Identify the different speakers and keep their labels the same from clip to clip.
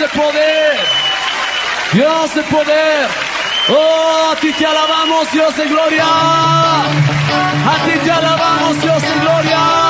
Speaker 1: de poder. Dios de poder. Oh, a ti te alabamos, Dios de gloria. A ti te alabamos, Dios de gloria.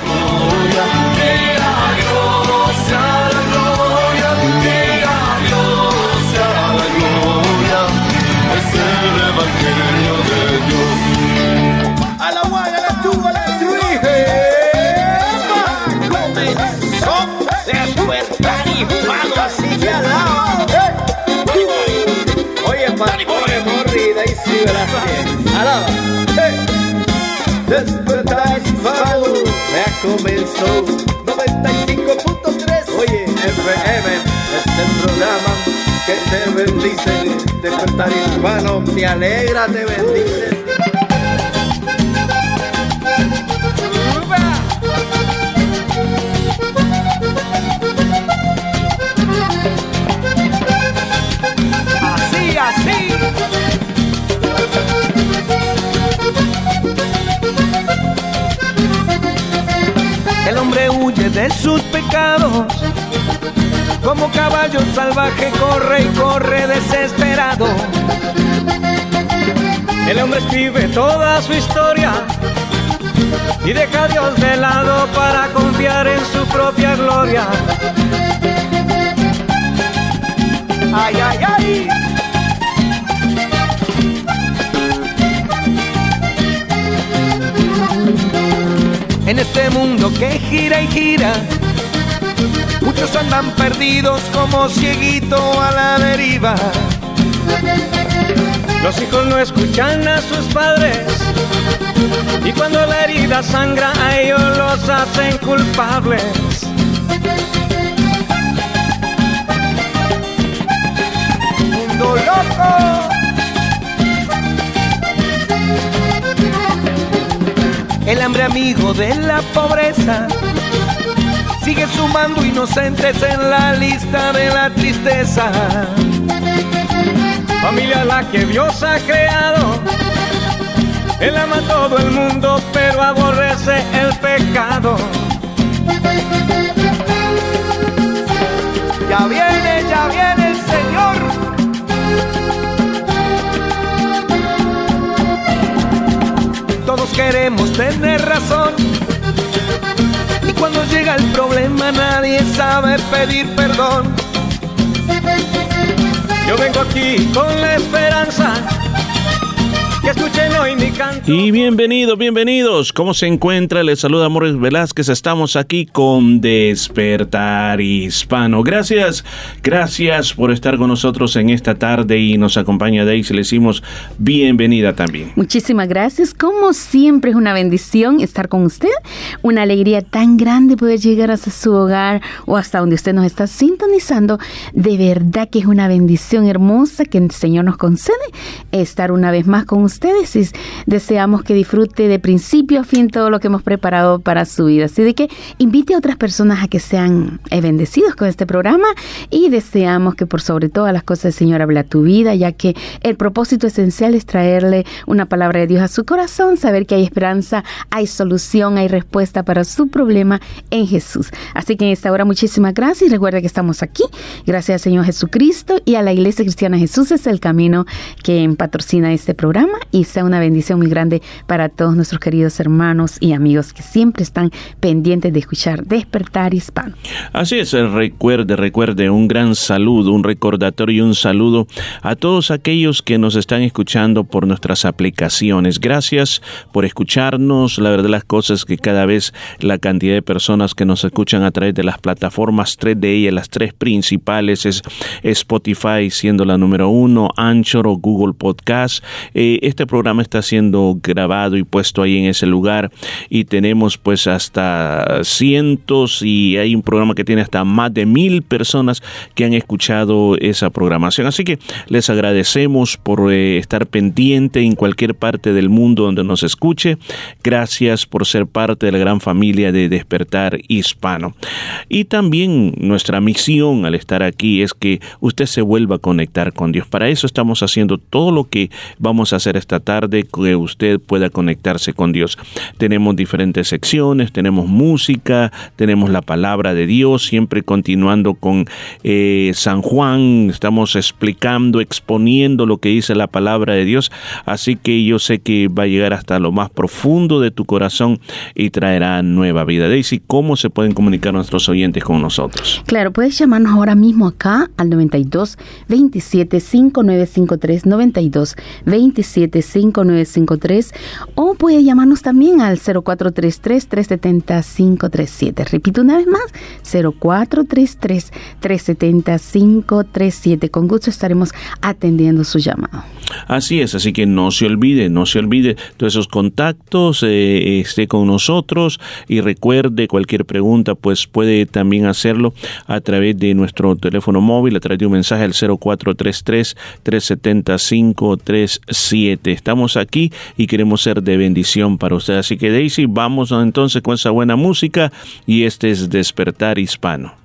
Speaker 2: Oye, Pastor Morri, de ahí sí, ¿verdad? Alaba. Despertar hispano, ya comenzó 95.3. Oye, FM, este programa que te bendice. Despertar hispano, te alegra, te bendice. Así.
Speaker 3: El hombre huye de sus pecados. Como caballo salvaje corre y corre desesperado. El hombre escribe toda su historia y deja a Dios de lado para confiar en su propia gloria. Ay, ay, ay. En este mundo que gira y gira, muchos andan perdidos como cieguito a la deriva. Los hijos no escuchan a sus padres y cuando la herida sangra a ellos los hacen culpables.
Speaker 2: Mundo loco.
Speaker 3: Hambre amigo de la pobreza sigue sumando inocentes en la lista de la tristeza. Familia la que Dios ha creado, Él ama a todo el mundo, pero aborrece el pecado.
Speaker 2: Ya viene, ya viene
Speaker 3: Todos queremos tener razón. Y cuando llega el problema nadie sabe pedir perdón. Yo vengo aquí con la esperanza
Speaker 4: Y bienvenidos, bienvenidos. ¿Cómo se encuentra? Les saluda Morris Velázquez. Estamos aquí con Despertar Hispano. Gracias, gracias por estar con nosotros en esta tarde y nos acompaña Daisy. Le decimos bienvenida también.
Speaker 5: Muchísimas gracias. Como siempre es una bendición estar con usted. Una alegría tan grande poder llegar hasta su hogar o hasta donde usted nos está sintonizando. De verdad que es una bendición hermosa que el Señor nos concede estar una vez más con ustedes y deseamos que disfrute de principio a fin todo lo que hemos preparado para su vida. Así de que invite a otras personas a que sean eh, bendecidos con este programa y deseamos que por sobre todas las cosas el Señor hable a tu vida, ya que el propósito esencial es traerle una palabra de Dios a su corazón, saber que hay esperanza, hay solución, hay respuesta para su problema en Jesús. Así que en esta hora muchísimas gracias y recuerda que estamos aquí gracias al Señor Jesucristo y a la Iglesia Cristiana Jesús es el camino que patrocina este programa y sea una bendición muy grande para todos nuestros queridos hermanos y amigos que siempre están pendientes de escuchar Despertar Hispano.
Speaker 4: Así es, recuerde, recuerde, un gran saludo, un recordatorio y un saludo a todos aquellos que nos están escuchando por nuestras aplicaciones. Gracias por escucharnos. La verdad las cosas que cada vez la cantidad de personas que nos escuchan a través de las plataformas, tres de ellas, las tres principales, es Spotify siendo la número uno, Anchor o Google Podcast. Eh, este programa está siendo grabado y puesto ahí en ese lugar y tenemos pues hasta cientos y hay un programa que tiene hasta más de mil personas que han escuchado esa programación. Así que les agradecemos por eh, estar pendiente en cualquier parte del mundo donde nos escuche. Gracias por ser parte de la gran familia de Despertar Hispano. Y también nuestra misión al estar aquí es que usted se vuelva a conectar con Dios. Para eso estamos haciendo todo lo que vamos a hacer esta tarde, que usted pueda conectarse con Dios. Tenemos diferentes secciones, tenemos música, tenemos la palabra de Dios, siempre continuando con eh, San Juan, estamos explicando, exponiendo lo que dice la palabra de Dios. Así que yo sé que va a llegar hasta lo más profundo de tu corazón y traerá nueva vida. Daisy, ¿cómo se pueden comunicar nuestros oyentes con nosotros?
Speaker 5: Claro, puedes llamarnos ahora mismo acá al 92 27 5953 92 27 5953 o puede llamarnos también al 0433 370 537. Repito una vez más, 0433 370 537. Con gusto estaremos atendiendo su llamado.
Speaker 4: Así es, así que no se olvide, no se olvide todos esos contactos, eh, esté con nosotros y recuerde cualquier pregunta, pues puede también hacerlo a través de nuestro teléfono móvil, a través de un mensaje al 0433 370 537. Estamos aquí y queremos ser de bendición para usted. Así que Daisy, vamos entonces con esa buena música y este es Despertar Hispano.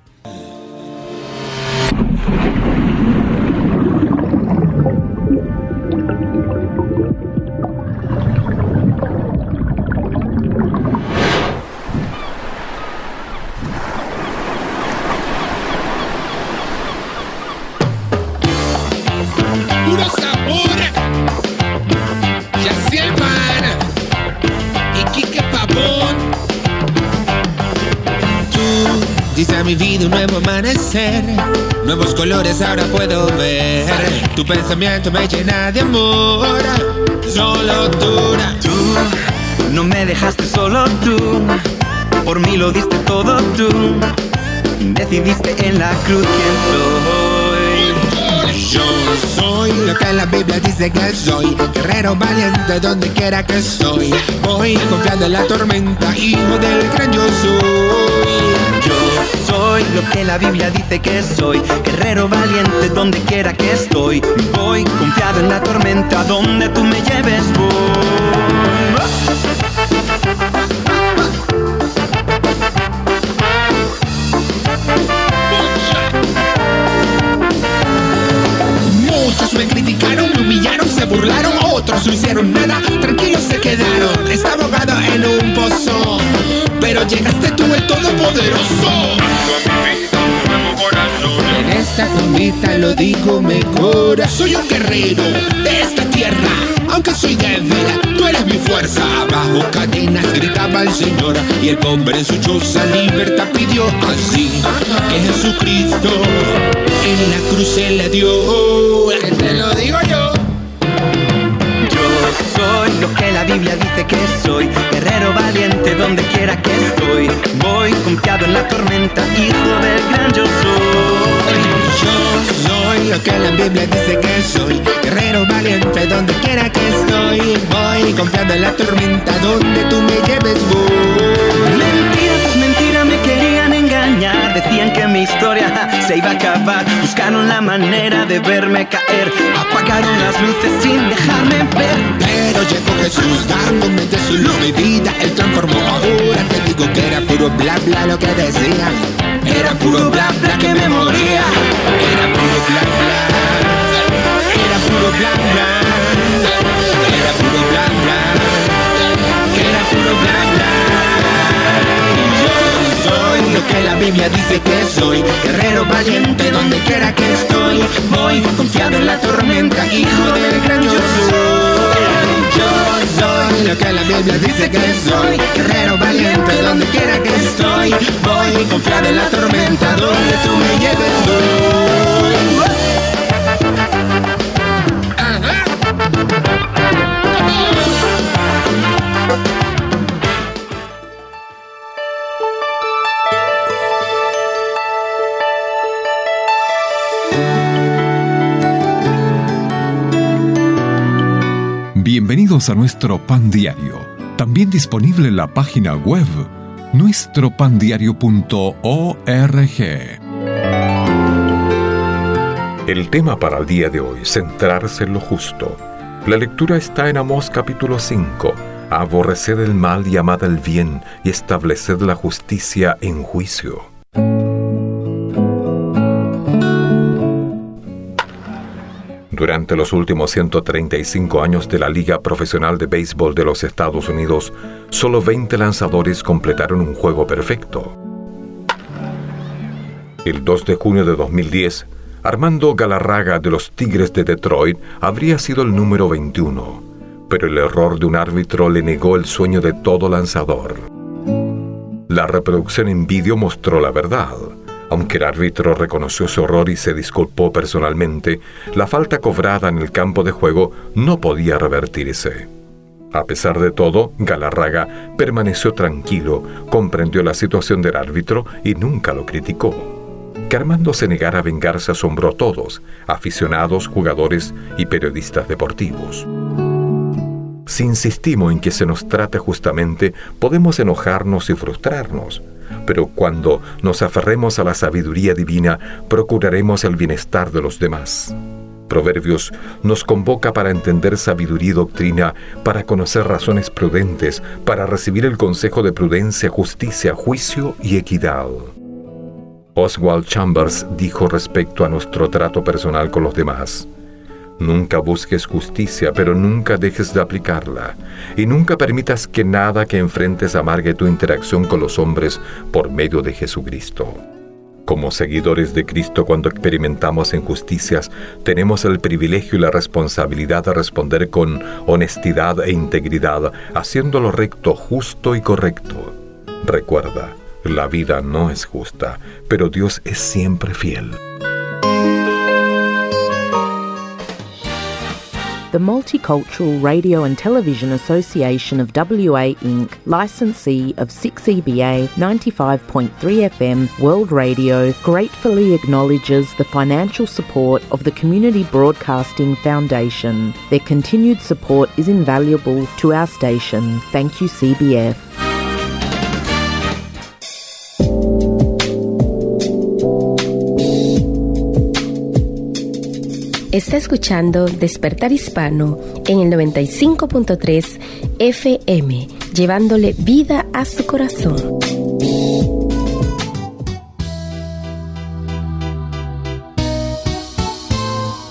Speaker 6: Amanecer. Nuevos colores ahora puedo ver. Tu pensamiento me llena de amor. Solo dura.
Speaker 7: Tú no me dejaste solo tú, por mí lo diste todo tú. Decidiste en la cruz quién soy.
Speaker 6: Yo soy lo que la Biblia dice que soy Guerrero valiente donde quiera que estoy Voy confiando en la tormenta, hijo del gran yo soy
Speaker 7: soy lo que la Biblia dice que soy, guerrero valiente donde quiera que estoy. Voy confiado en la tormenta, donde tú me lleves voy.
Speaker 6: Muchos me criticaron, me humillaron, se burlaron Otros no hicieron nada, tranquilos se quedaron Estaba ahogado en un pozo Pero llegaste tú el todopoderoso. En esta tumbita lo digo mejor. Soy un guerrero de esta tierra. Aunque soy débil, tú eres mi fuerza. Bajo cadenas gritaba el Señor Y el pobre en su choza libertad pidió Así que Jesucristo en la cruz se le dio. Te lo digo Yo
Speaker 7: soy lo que la Biblia dice que soy, guerrero valiente donde quiera que estoy. Voy confiado en la tormenta, hijo del gran yo soy.
Speaker 6: Yo soy lo que la Biblia dice que soy Guerrero valiente donde quiera que estoy Voy confiando en la tormenta donde tú me lleves voy
Speaker 7: Decían que mi historia se iba a acabar. Buscaron la manera de verme caer. Apagaron las luces sin dejarme ver.
Speaker 6: Pero llegó Jesús dándome de su luz mi vida. Él transformó. Ahora te digo que era puro bla bla lo que decía. Era puro bla bla que me moría. Era puro bla bla. Era puro bla bla. Era puro bla bla lo que la Biblia dice que soy Guerrero valiente donde quiera que estoy Voy confiado en la tormenta Hijo del gran yo soy lo que la Biblia dice que soy. Guerrero valiente donde quiera que estoy. Voy confiado en la tormenta donde tú me lleves. Voy.
Speaker 8: A nuestro pan diario, también disponible en la página web nuestropandiario.org.
Speaker 9: El tema para el día de hoy, centrarse en lo justo. La lectura está en Amós capítulo 5. Aborreced el mal y amad el bien, y estableced la justicia en juicio. Durante los últimos 135 años de la Liga Profesional de Béisbol de los Estados Unidos, solo 20 lanzadores completaron un juego perfecto. El 2 de junio de 2010, Armando Galarraga de los Tigres de Detroit habría sido el número 21, pero el error de un árbitro le negó el sueño de todo lanzador. La reproducción en vídeo mostró la verdad. Aunque el árbitro reconoció su error y se disculpó personalmente, la falta cobrada en el campo de juego no podía revertirse. A pesar de todo, Galarraga permaneció tranquilo, comprendió la situación del árbitro y nunca lo criticó. Que Armando se negara a vengarse asombró a todos, aficionados, jugadores y periodistas deportivos. Si insistimos en que se nos trate justamente, podemos enojarnos y frustrarnos pero cuando nos aferremos a la sabiduría divina, procuraremos el bienestar de los demás. Proverbios nos convoca para entender sabiduría y doctrina, para conocer razones prudentes, para recibir el consejo de prudencia, justicia, juicio y equidad. Oswald Chambers dijo respecto a nuestro trato personal con los demás, Nunca busques justicia, pero nunca dejes de aplicarla. Y nunca permitas que nada que enfrentes amargue tu interacción con los hombres por medio de Jesucristo. Como seguidores de Cristo, cuando experimentamos injusticias, tenemos el privilegio y la responsabilidad de responder con honestidad e integridad, haciendo lo recto, justo y correcto. Recuerda, la vida no es justa, pero Dios es siempre fiel.
Speaker 10: The Multicultural Radio and Television Association of WA Inc., licensee of 6EBA 95.3 FM World Radio, gratefully acknowledges the financial support of the Community Broadcasting Foundation. Their continued support is invaluable to our station. Thank you, CBF.
Speaker 11: Está escuchando Despertar Hispano en el 95.3 FM, llevándole vida a su corazón.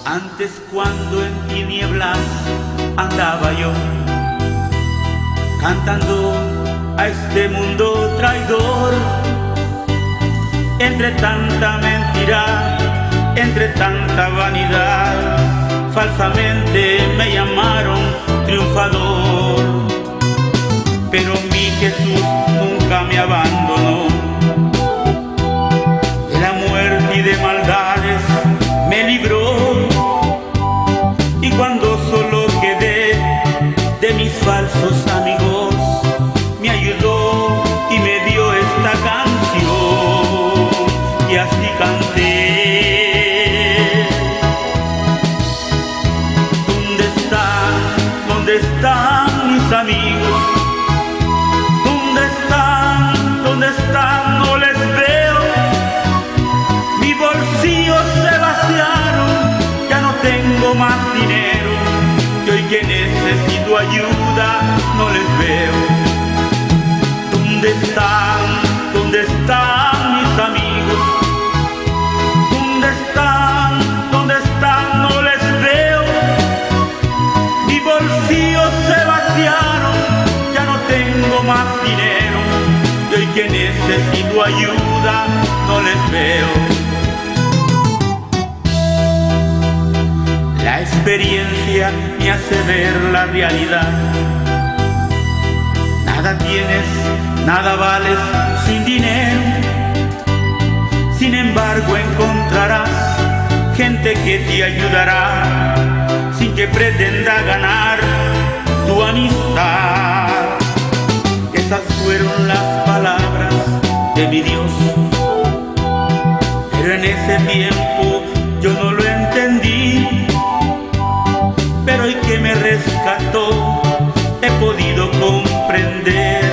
Speaker 12: Antes cuando en tinieblas andaba yo, cantando a este mundo traidor, entre tanta mentira entre tanta vanidad, falsamente me llamaron triunfador. Pero mi Jesús nunca me abandonó. Están mis amigos? ¿Dónde están? ¿Dónde están? No les veo. Mis bolsillos se vaciaron, ya no tengo más dinero. Y hoy que necesito ayuda, no les veo. ¿Dónde están? ¿Dónde están mis amigos? Que necesito ayuda, no les veo. La experiencia me hace ver la realidad. Nada tienes, nada vales sin dinero. Sin embargo encontrarás gente que te ayudará sin que pretenda ganar tu amistad. Fueron las palabras de mi Dios. Pero en ese tiempo yo no lo entendí. Pero hoy que me rescató, he podido comprender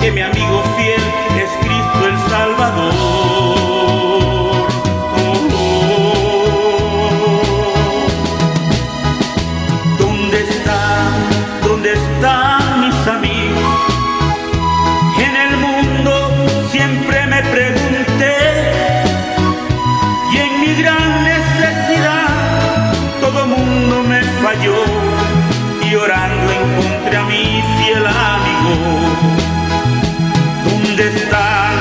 Speaker 12: que mi amigo fiel es Cristo el Salvador. ¿Dónde están?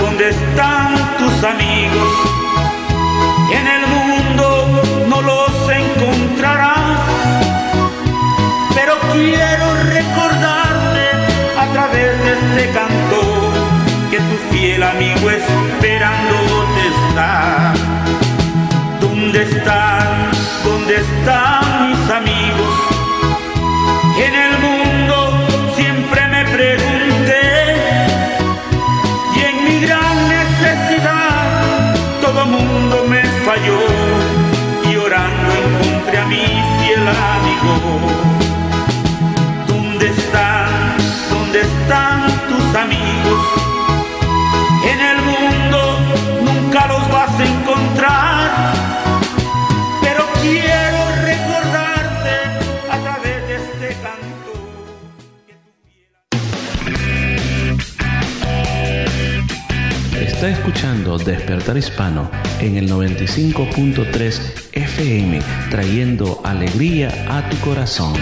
Speaker 12: ¿Dónde están tus amigos? En el mundo no los encontrarás, pero quiero recordarte a través de este canto que tu fiel amigo esperándote está. ¿Dónde están? ¿Dónde están mis amigos? En el mundo me falló y orando encontré a mi fiel amigo. ¿Dónde están? ¿Dónde están tus amigos? En el mundo nunca los vas a encontrar, pero quiero recordarte a través de este canto.
Speaker 4: Está escuchando Despertar Hispano en el 95.3 FM, trayendo alegría a tu corazón.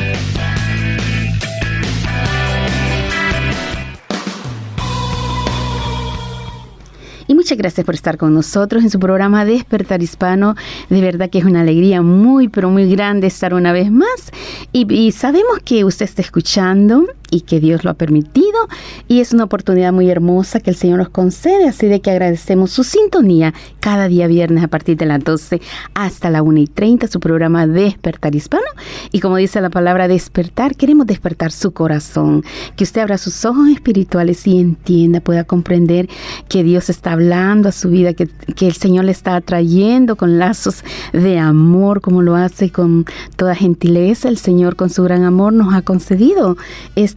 Speaker 5: Y muchas gracias por estar con nosotros en su programa Despertar Hispano. De verdad que es una alegría muy, pero muy grande estar una vez más. Y, y sabemos que usted está escuchando y que Dios lo ha permitido. Y es una oportunidad muy hermosa que el Señor nos concede. Así de que agradecemos su sintonía cada día viernes a partir de las 12 hasta la 1 y 30, su programa Despertar Hispano. Y como dice la palabra despertar, queremos despertar su corazón. Que usted abra sus ojos espirituales y entienda, pueda comprender que Dios está hablando a su vida, que, que el Señor le está atrayendo con lazos de amor, como lo hace con toda gentileza. El Señor con su gran amor nos ha concedido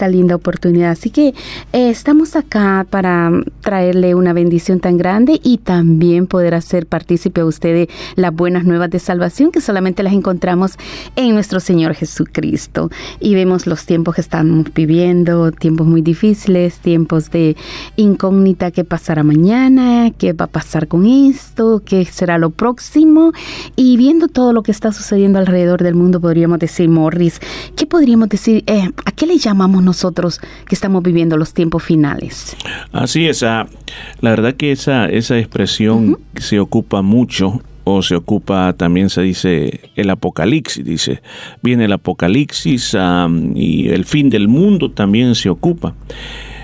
Speaker 5: esta linda oportunidad. Así que eh, estamos acá para traerle una bendición tan grande y también poder hacer partícipe a usted de las buenas nuevas de salvación que solamente las encontramos en nuestro Señor Jesucristo. Y vemos los tiempos que estamos viviendo, tiempos muy difíciles, tiempos de incógnita, qué pasará mañana, qué va a pasar con esto, qué será lo próximo. Y viendo todo lo que está sucediendo alrededor del mundo, podríamos decir, Morris, ¿qué podríamos decir? Eh, ¿A qué le llamamos nosotros que estamos viviendo los tiempos finales?
Speaker 4: Así es, ah, la verdad que esa, esa expresión se ocupa mucho o se ocupa, también se dice el apocalipsis, dice, viene el apocalipsis ah, y el fin del mundo también se ocupa.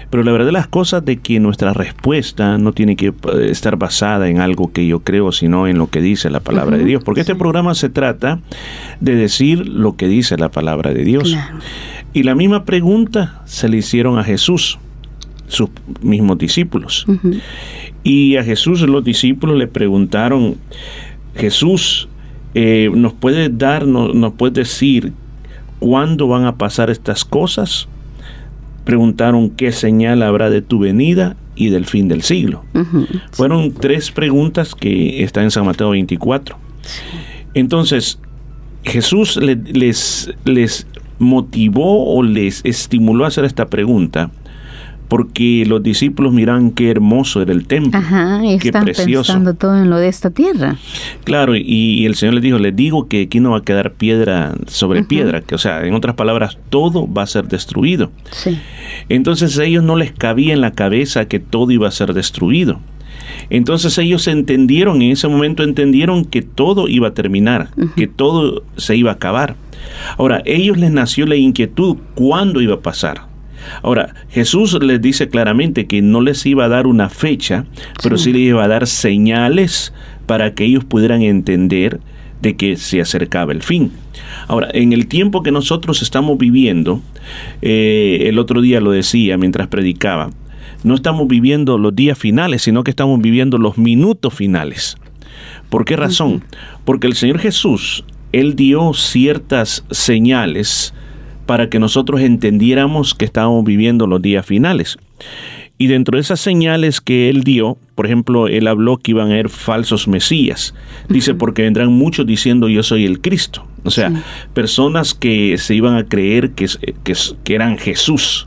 Speaker 4: Pero la verdad las cosas de que nuestra respuesta no tiene que eh, estar basada en algo que yo creo, sino en lo que dice la palabra de Dios. Porque este programa se trata de decir lo que dice la palabra de Dios. Y la misma pregunta se le hicieron a Jesús, sus mismos discípulos. Y a Jesús los discípulos le preguntaron, Jesús, eh, ¿nos puede dar, no- nos puede decir cuándo van a pasar estas cosas? Preguntaron qué señal habrá de tu venida y del fin del siglo. Fueron tres preguntas que están en San Mateo 24. Entonces, Jesús le- les, les motivó o les estimuló a hacer esta pregunta porque los discípulos miran qué hermoso era el templo,
Speaker 5: Ajá, y
Speaker 4: qué
Speaker 5: están
Speaker 4: precioso.
Speaker 5: pensando todo en lo de esta tierra.
Speaker 4: Claro, y, y el Señor les dijo, les digo que aquí no va a quedar piedra sobre piedra, que o sea, en otras palabras, todo va a ser destruido.
Speaker 5: Sí.
Speaker 4: Entonces a ellos no les cabía en la cabeza que todo iba a ser destruido. Entonces ellos entendieron, en ese momento entendieron que todo iba a terminar, que todo se iba a acabar. Ahora, ellos les nació la inquietud cuándo iba a pasar. Ahora, Jesús les dice claramente que no les iba a dar una fecha, pero sí les iba a dar señales para que ellos pudieran entender de que se acercaba el fin. Ahora, en el tiempo que nosotros estamos viviendo, eh, el otro día lo decía mientras predicaba, no estamos viviendo los días finales, sino que estamos viviendo los minutos finales. ¿Por qué razón? Porque el Señor Jesús, Él dio ciertas señales para que nosotros entendiéramos que estábamos viviendo los días finales. Y dentro de esas señales que él dio, por ejemplo, él habló que iban a haber falsos mesías. Dice, porque vendrán muchos diciendo yo soy el Cristo. O sea, personas que se iban a creer que, que, que eran Jesús.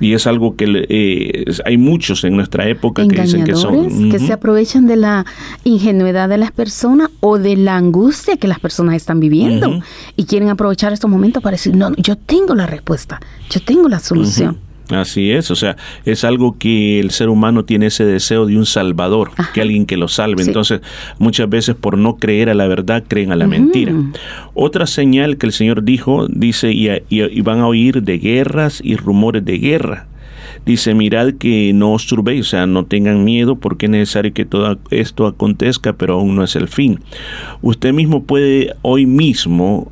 Speaker 4: Y es algo que eh, hay muchos en nuestra época que dicen que son.
Speaker 5: que se aprovechan de la ingenuidad de las personas o de la angustia que las personas están viviendo. Y quieren aprovechar estos momentos para decir, no, yo tengo la respuesta, yo tengo la solución.
Speaker 4: Así es, o sea, es algo que el ser humano tiene ese deseo de un salvador, que alguien que lo salve. Entonces, muchas veces por no creer a la verdad, creen a la mentira. Otra señal que el Señor dijo, dice, y, y, van a oír de guerras y rumores de guerra. Dice, mirad que no os turbéis, o sea, no tengan miedo porque es necesario que todo esto acontezca, pero aún no es el fin. Usted mismo puede hoy mismo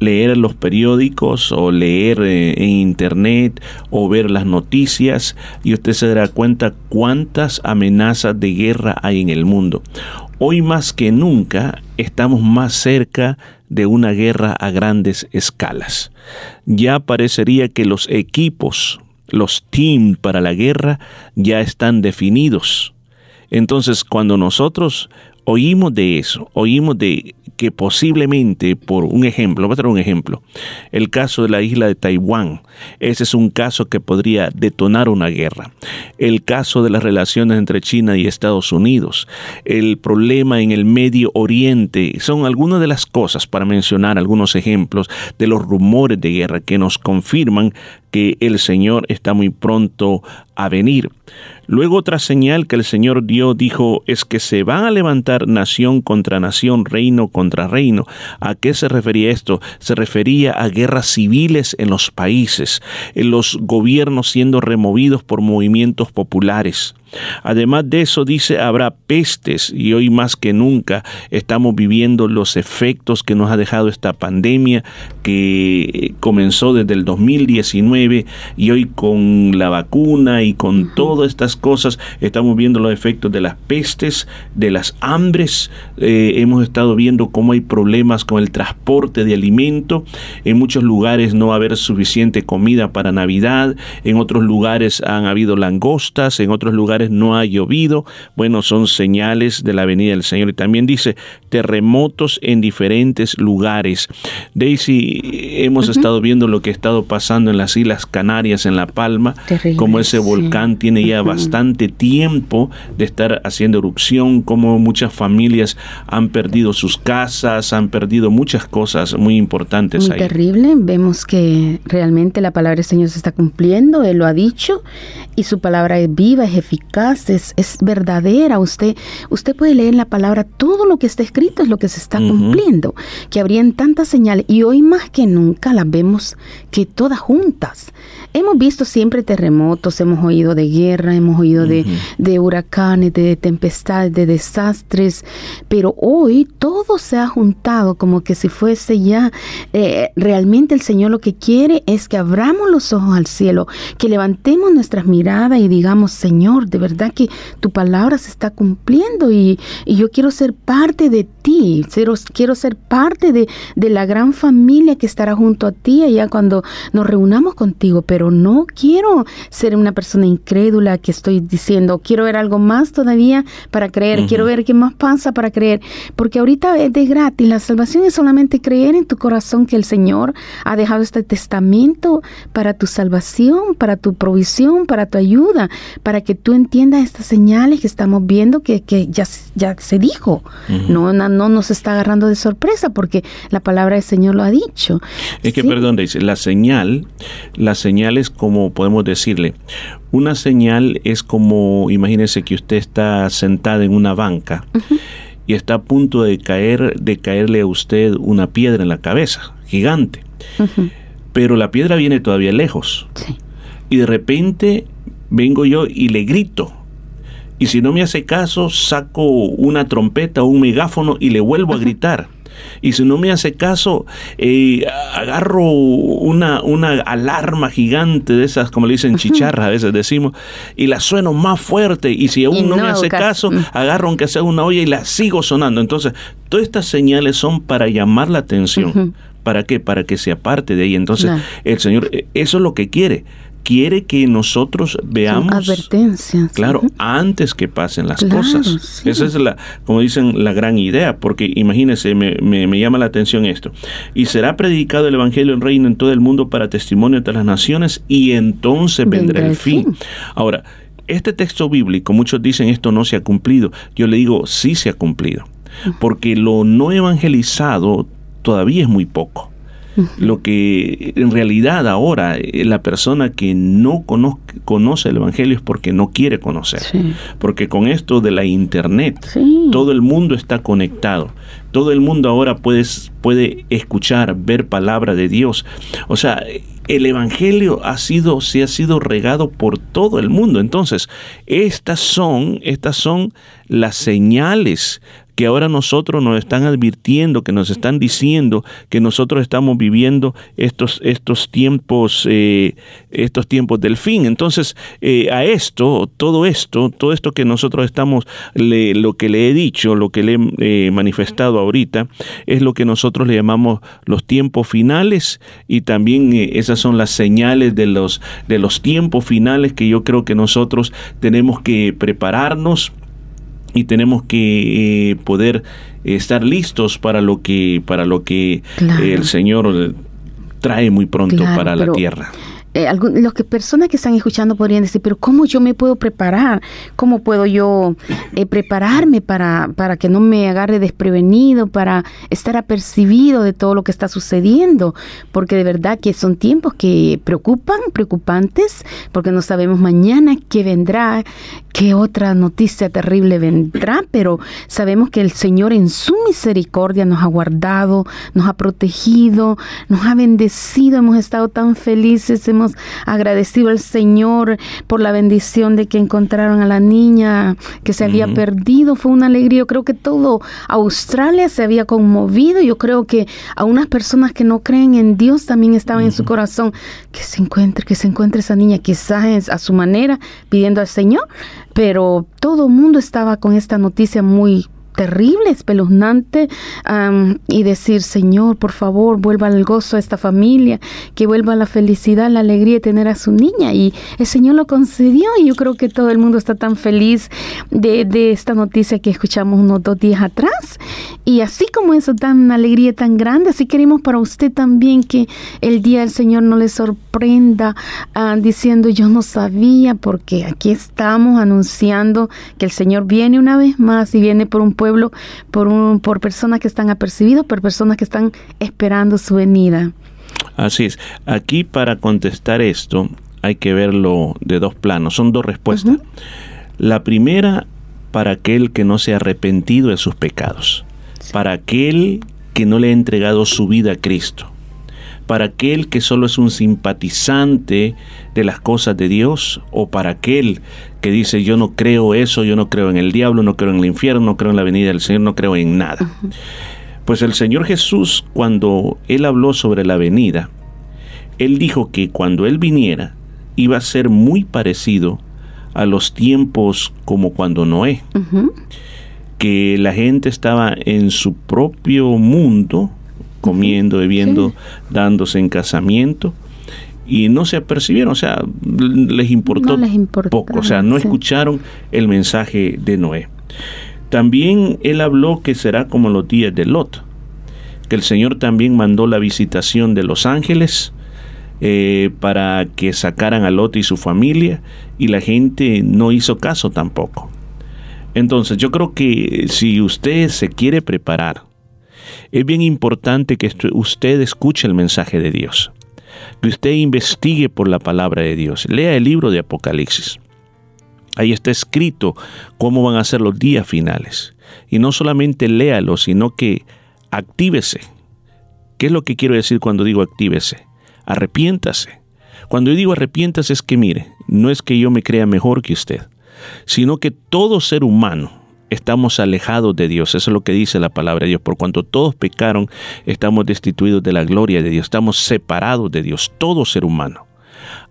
Speaker 4: leer los periódicos o leer eh, en internet o ver las noticias y usted se dará cuenta cuántas amenazas de guerra hay en el mundo. Hoy más que nunca estamos más cerca de una guerra a grandes escalas. Ya parecería que los equipos, los teams para la guerra ya están definidos. Entonces, cuando nosotros oímos de eso, oímos de que posiblemente, por un ejemplo, voy a traer un ejemplo, el caso de la isla de Taiwán, ese es un caso que podría detonar una guerra. El caso de las relaciones entre China y Estados Unidos, el problema en el Medio Oriente, son algunas de las cosas, para mencionar algunos ejemplos, de los rumores de guerra que nos confirman que el Señor está muy pronto a venir. Luego otra señal que el Señor dio dijo es que se van a levantar nación contra nación, reino contra reino. ¿A qué se refería esto? Se refería a guerras civiles en los países, en los gobiernos siendo removidos por movimientos populares. Además de eso dice habrá pestes y hoy más que nunca estamos viviendo los efectos que nos ha dejado esta pandemia que comenzó desde el 2019 y hoy con la vacuna y con todas estas cosas estamos viendo los efectos de las pestes, de las hambres, eh, hemos estado viendo cómo hay problemas con el transporte de alimento, en muchos lugares no va a haber suficiente comida para Navidad, en otros lugares han habido langostas, en otros lugares no ha llovido, bueno, son señales de la venida del Señor. Y también dice terremotos en diferentes lugares. Daisy, hemos estado viendo lo que ha estado pasando en las Islas Canarias, en La Palma, como ese volcán tiene ya bastante tiempo de estar haciendo erupción, como muchas familias han perdido sus casas, han perdido muchas cosas muy importantes
Speaker 5: muy terrible, vemos que realmente la palabra del Señor se está cumpliendo, Él lo ha dicho, y su palabra es viva, es eficaz es, es verdadera. Usted, usted puede leer en la palabra todo lo que está escrito es lo que se está cumpliendo. Que habrían tantas señales y hoy más que nunca las vemos que todas juntas. Hemos visto siempre terremotos, hemos oído de guerra, hemos oído de, de, huracanes, de tempestades, de desastres, pero hoy todo se ha juntado como que si fuese ya eh, realmente el Señor lo que quiere es que abramos los ojos al cielo, que levantemos nuestras miradas y digamos, Señor, de verdad que tu palabra se está cumpliendo y, yo quiero ser parte de ti, quiero ser parte de, de la gran familia que estará junto a ti allá cuando nos reunamos contigo, pero pero no quiero ser una persona incrédula que estoy diciendo, quiero ver algo más todavía para creer, quiero ver qué más pasa para creer, porque ahorita es de gratis, la salvación es solamente creer en tu corazón que el Señor ha dejado este testamento para tu salvación, para tu provisión, para tu ayuda, para que tú entiendas estas señales que estamos viendo que, que ya, ya se dijo, no, no, nos está agarrando de sorpresa porque la palabra del Señor lo ha dicho.
Speaker 4: Es que, perdón, dice, la señal, la señal es como podemos decirle, una señal es como, imagínese que usted está sentada en una banca y está a punto de caer, de caerle a usted una piedra en la cabeza, gigante. Pero la piedra viene todavía lejos. y de repente vengo yo y le grito. Y si no me hace caso, saco una trompeta o un megáfono y le vuelvo a gritar. Y si no me hace caso, eh, agarro una, una alarma gigante de esas, como le dicen chicharras, a veces decimos, y la sueno más fuerte. Y si aún
Speaker 5: Y
Speaker 4: no, me hace caso,
Speaker 5: caso.
Speaker 4: agarro aunque sea una olla y la sigo sonando. Entonces, todas estas señales son para llamar la atención. ¿Para qué? Para que se aparte de ahí. Entonces, el Señor, eh, eso es lo que quiere. Quiere que nosotros
Speaker 5: Son
Speaker 4: veamos
Speaker 5: advertencias.
Speaker 4: Claro, antes que pasen las
Speaker 5: Claro,
Speaker 4: cosas.
Speaker 5: sí.
Speaker 4: Esa es la, como dicen, la gran idea, porque imagínense, me, me- me llama la atención esto. Y será predicado el Evangelio en reino en todo el mundo para testimonio de las naciones, y entonces vendrá, el fin. Ahora, este texto bíblico, muchos dicen esto no se ha cumplido. Yo le digo, sí se ha cumplido, porque lo no evangelizado todavía es muy poco. Lo que en realidad ahora eh, la persona que no cono- conoce el Evangelio es porque no quiere conocer. Porque con esto de la Internet, todo el mundo está conectado. Todo el mundo ahora puede, puede escuchar, ver palabra de Dios. O sea, el Evangelio ha sido, se ha sido regado por todo el mundo. Entonces, estas son, estas son las señales que ahora nosotros nos están advirtiendo, que nos están diciendo que nosotros estamos viviendo estos, estos tiempos, eh, estos tiempos del fin. Entonces, eh, a esto, todo esto, todo esto que nosotros estamos, lo que le he dicho, lo que le he eh, manifestado ahorita, es lo que nosotros le llamamos los tiempos finales y también esas son las señales de los, de los tiempos finales que yo creo que nosotros tenemos que prepararnos y tenemos que eh, poder estar listos para lo que para lo que
Speaker 5: Claro.
Speaker 4: el Señor trae muy pronto
Speaker 5: Claro,
Speaker 4: para la tierra.
Speaker 5: Eh, los que personas que están escuchando podrían decir, pero ¿cómo yo me puedo preparar? ¿Cómo puedo yo eh, prepararme para, para que no me agarre desprevenido, para estar apercibido de todo lo que está sucediendo? Porque de verdad que son tiempos que preocupan, preocupantes, porque no sabemos mañana qué vendrá, qué otra noticia terrible vendrá, pero sabemos que el Señor en su misericordia nos ha guardado, nos ha protegido, nos ha bendecido, hemos estado tan felices, hemos agradecido al Señor por la bendición de que encontraron a la niña que se había perdido, fue una alegría, yo creo que todo Australia se había conmovido, yo creo que a unas personas que no creen en Dios también estaban en su corazón. Que se encuentre, que se encuentre esa niña, quizás es a su manera, pidiendo al Señor, pero todo el mundo estaba con esta noticia muy terrible, espeluznante, am, y decir, Señor, por favor, vuelva el gozo a esta familia, que vuelva la felicidad, la alegría de tener a su niña. Y el Señor lo concedió y yo creo que todo el mundo está tan feliz de, esta noticia que escuchamos unos dos días atrás. Y así como eso, tan alegría tan grande, así queremos para usted también que el día del Señor no le sorprenda ah, diciendo yo no sabía, porque aquí estamos anunciando que el Señor viene una vez más y viene por un pueblo, por, un, por personas que están apercibidos, por personas que están esperando su venida.
Speaker 4: Así es. Aquí para contestar esto hay que verlo de dos planos. Son dos respuestas. La primera para aquel que no se ha arrepentido de sus pecados. Para aquel que no le ha entregado su vida a Cristo. Para aquel que solo es un simpatizante de las cosas de Dios. O para aquel que dice yo no creo eso, yo no creo en el diablo, no creo en el infierno, no creo en la venida del Señor, no creo en nada. Pues el Señor Jesús, cuando Él habló sobre la venida, Él dijo que cuando Él viniera iba a ser muy parecido a los tiempos como cuando Noé, que la gente estaba en su propio mundo, comiendo, bebiendo, dándose en casamiento, y no se apercibieron, o sea, les importó
Speaker 5: No les importaba,
Speaker 4: poco, o sea, no
Speaker 5: sí.
Speaker 4: escucharon el mensaje de Noé. También él habló que será como los días de Lot, que el Señor también mandó la visitación de los ángeles eh, para que sacaran a Lot y su familia y la gente no hizo caso tampoco. Entonces yo creo que si usted se quiere preparar, es bien importante que usted escuche el mensaje de Dios, que usted investigue por la palabra de Dios, lea el libro de Apocalipsis. Ahí está escrito cómo van a ser los días finales. Y no solamente léalo, sino que actívese. ¿Qué es lo que quiero decir cuando digo actívese? Arrepiéntase. Cuando yo digo arrepientas es que mire, no es que yo me crea mejor que usted, sino que todo ser humano estamos alejados de Dios. Eso es lo que dice la palabra de Dios. Por cuanto todos pecaron, estamos destituidos de la gloria de Dios. Estamos separados de Dios, todo ser humano.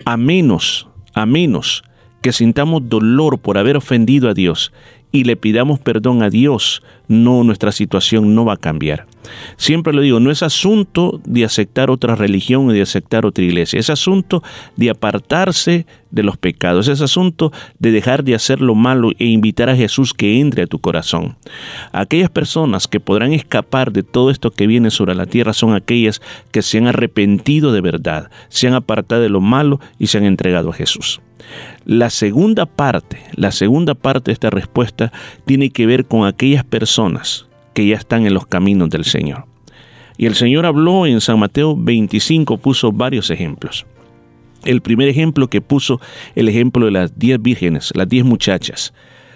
Speaker 4: A menos, a menos que sintamos dolor por haber ofendido a Dios y le pidamos perdón a Dios, no, nuestra situación no va a cambiar. Siempre lo digo, no es asunto de aceptar otra religión o de aceptar otra iglesia, es asunto de apartarse de los pecados, es asunto de dejar de hacer lo malo e invitar a Jesús que entre a tu corazón. Aquellas personas que podrán escapar de todo esto que viene sobre la tierra son aquellas que se han arrepentido de verdad, se han apartado de lo malo y se han entregado a Jesús. La segunda parte, la segunda parte de esta respuesta tiene que ver con aquellas personas que ya están en los caminos del Señor. Y el Señor habló en San Mateo 25, puso varios ejemplos. El primer ejemplo que puso, el ejemplo de las diez vírgenes, las diez muchachas,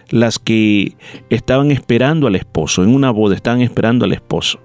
Speaker 4: las que estaban esperando al esposo, en una boda estaban esperando al esposo.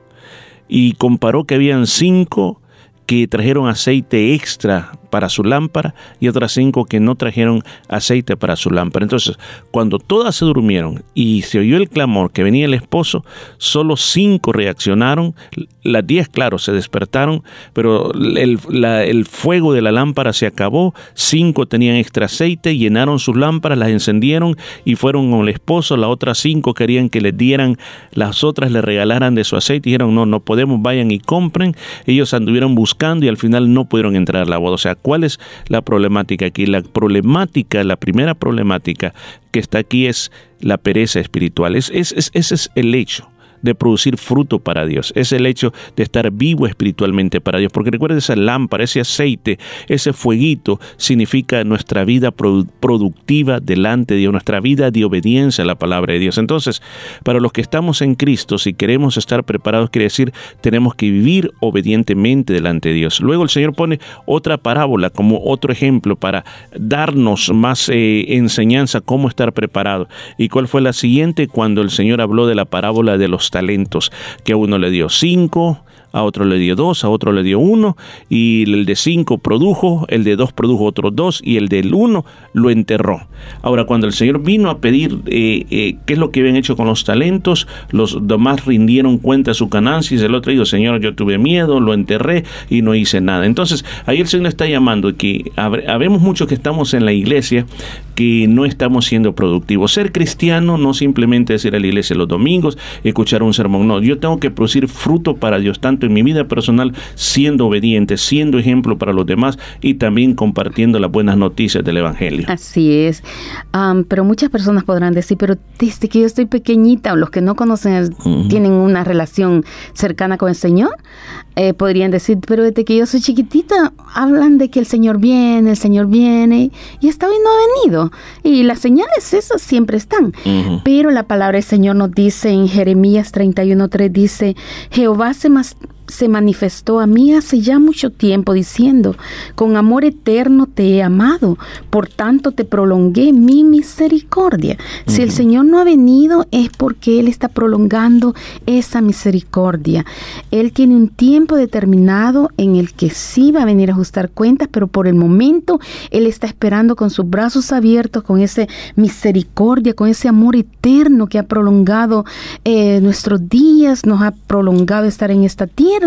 Speaker 4: Y comparó que habían cinco que trajeron aceite extra para su lámpara y otras cinco que no trajeron aceite para su lámpara. Entonces, cuando todas se durmieron y se oyó el clamor que venía el esposo, solo cinco reaccionaron, las diez, claro, se despertaron, pero el, fuego de la lámpara se acabó, cinco tenían extra aceite, llenaron sus lámparas, las encendieron y fueron con el esposo, las otras cinco querían que les dieran, las otras le regalaran de su aceite, dijeron, no, no podemos, vayan y compren, ellos anduvieron buscando y al final no pudieron entrar a la boda, o sea, ¿Cuál es la problemática aquí? La problemática, la primera problemática que está aquí es la pereza espiritual. Es, ese es el hecho de producir fruto para Dios. Es el hecho de estar vivo espiritualmente para Dios. Porque recuerda esa lámpara, ese aceite, ese fueguito significa nuestra vida productiva delante de Dios, nuestra vida de obediencia a la palabra de Dios. Entonces, para los que estamos en Cristo, si queremos estar preparados, quiere decir, tenemos que vivir obedientemente delante de Dios. Luego el Señor pone otra parábola como otro ejemplo para darnos más eh, enseñanza cómo estar preparado. ¿Y cuál fue la siguiente? Cuando el Señor habló de la parábola de los talentos, que a uno le dio. Cinco, a otro le dio dos, a otro le dio uno, y el de cinco produjo, el de dos produjo otros dos, y el del uno lo enterró. Ahora, cuando el Señor vino a pedir eh, eh, qué es lo que habían hecho con los talentos, los demás rindieron cuenta de su ganancia, y el otro dijo, Señor, yo tuve miedo, lo enterré y no hice nada. Entonces, ahí el Señor está llamando que habemos muchos que estamos en la iglesia que no estamos siendo productivos. Ser cristiano no simplemente es ir a la iglesia los domingos, escuchar un sermón, no, yo tengo que producir fruto para Dios, tanto en mi vida personal, siendo obediente, siendo ejemplo para los demás y también compartiendo las buenas noticias del Evangelio.
Speaker 5: Así es. pero muchas personas podrán decir, pero desde que yo estoy pequeñita, o los que no conocen, tienen una relación cercana con el Señor, eh, podrían decir, pero desde que yo soy chiquitita, hablan de que el Señor viene, el Señor viene, y hasta hoy no ha venido. Y las señales esas siempre están. Pero la palabra del Señor nos dice en Jeremías 31.3, dice, Jehová se, más se manifestó a mí hace ya mucho tiempo diciendo, con amor eterno te he amado, por tanto te prolongué mi misericordia. Si el Señor no ha venido es porque Él está prolongando esa misericordia. Él tiene un tiempo determinado en el que sí va a venir a ajustar cuentas, pero por el momento Él está esperando con sus brazos abiertos, con esa misericordia, con ese amor eterno que ha prolongado eh, nuestros días, nos ha prolongado estar en esta tierra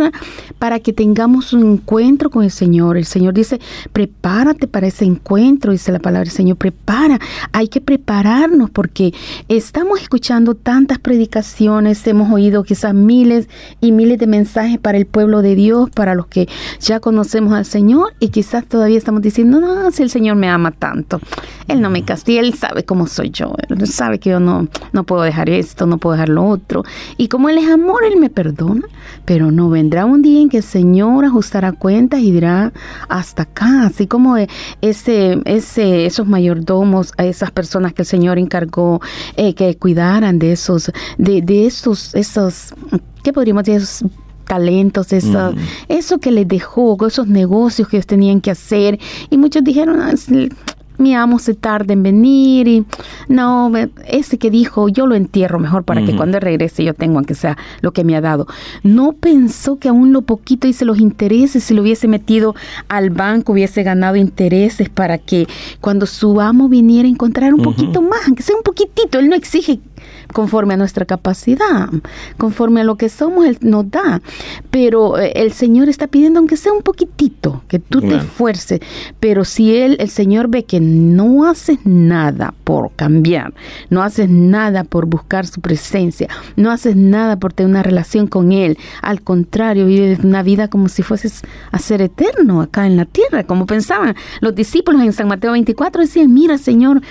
Speaker 5: para que tengamos un encuentro con el Señor. El Señor dice, prepárate para ese encuentro, dice la palabra del Señor, prepara. Hay que prepararnos porque estamos escuchando tantas predicaciones, hemos oído quizás miles y miles de mensajes para el pueblo de Dios, para los que ya conocemos al Señor y quizás todavía estamos diciendo, no, si el Señor me ama tanto, Él no me castiga, Él sabe cómo soy yo, Él sabe que yo no, no puedo dejar esto, no puedo dejar lo otro. Y como Él es amor, Él me perdona, pero no ve vendrá un día en que el Señor ajustará cuentas y dirá hasta acá, así como ese, ese, esos mayordomos, a esas personas que el Señor encargó eh, que cuidaran de esos, de, de esos, esos, ¿qué podríamos decir? Esos talentos, eso, eso que les dejó, esos negocios que ellos tenían que hacer. Y muchos dijeron, ah, mi amo se tarda en venir y no, ese que dijo, yo lo entierro mejor para que cuando regrese yo tengo aunque sea lo que me ha dado. No pensó que aún lo poquito hice los intereses, si lo hubiese metido al banco hubiese ganado intereses para que cuando su amo viniera a encontrar un poquito más, aunque sea un poquitito, él no exige conforme a nuestra capacidad, conforme a lo que somos, Él nos da. Pero eh, el Señor está pidiendo, aunque sea un poquitito, que tú te
Speaker 13: Claro.
Speaker 5: esfuerces. Pero si Él, el Señor ve que no haces nada por cambiar, no haces nada por buscar su presencia, no haces nada por tener una relación con Él, al contrario, vives una vida como si fueses a ser eterno acá en la tierra, como pensaban los discípulos en San Mateo 24, decían, mira Señor,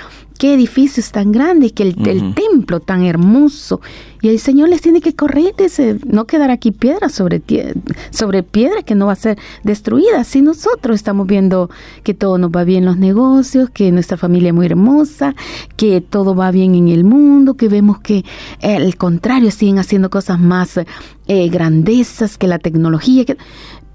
Speaker 5: qué edificios tan grandes, que el, templo tan hermoso. Y el Señor les tiene que correr, dice, no quedará aquí piedra sobre, sobre piedra que no va a ser destruida. Si nosotros estamos viendo que todo nos va bien en los negocios, que nuestra familia es muy hermosa, que todo va bien en el mundo, que vemos que al contrario siguen haciendo cosas más eh, grandezas que la tecnología. Que,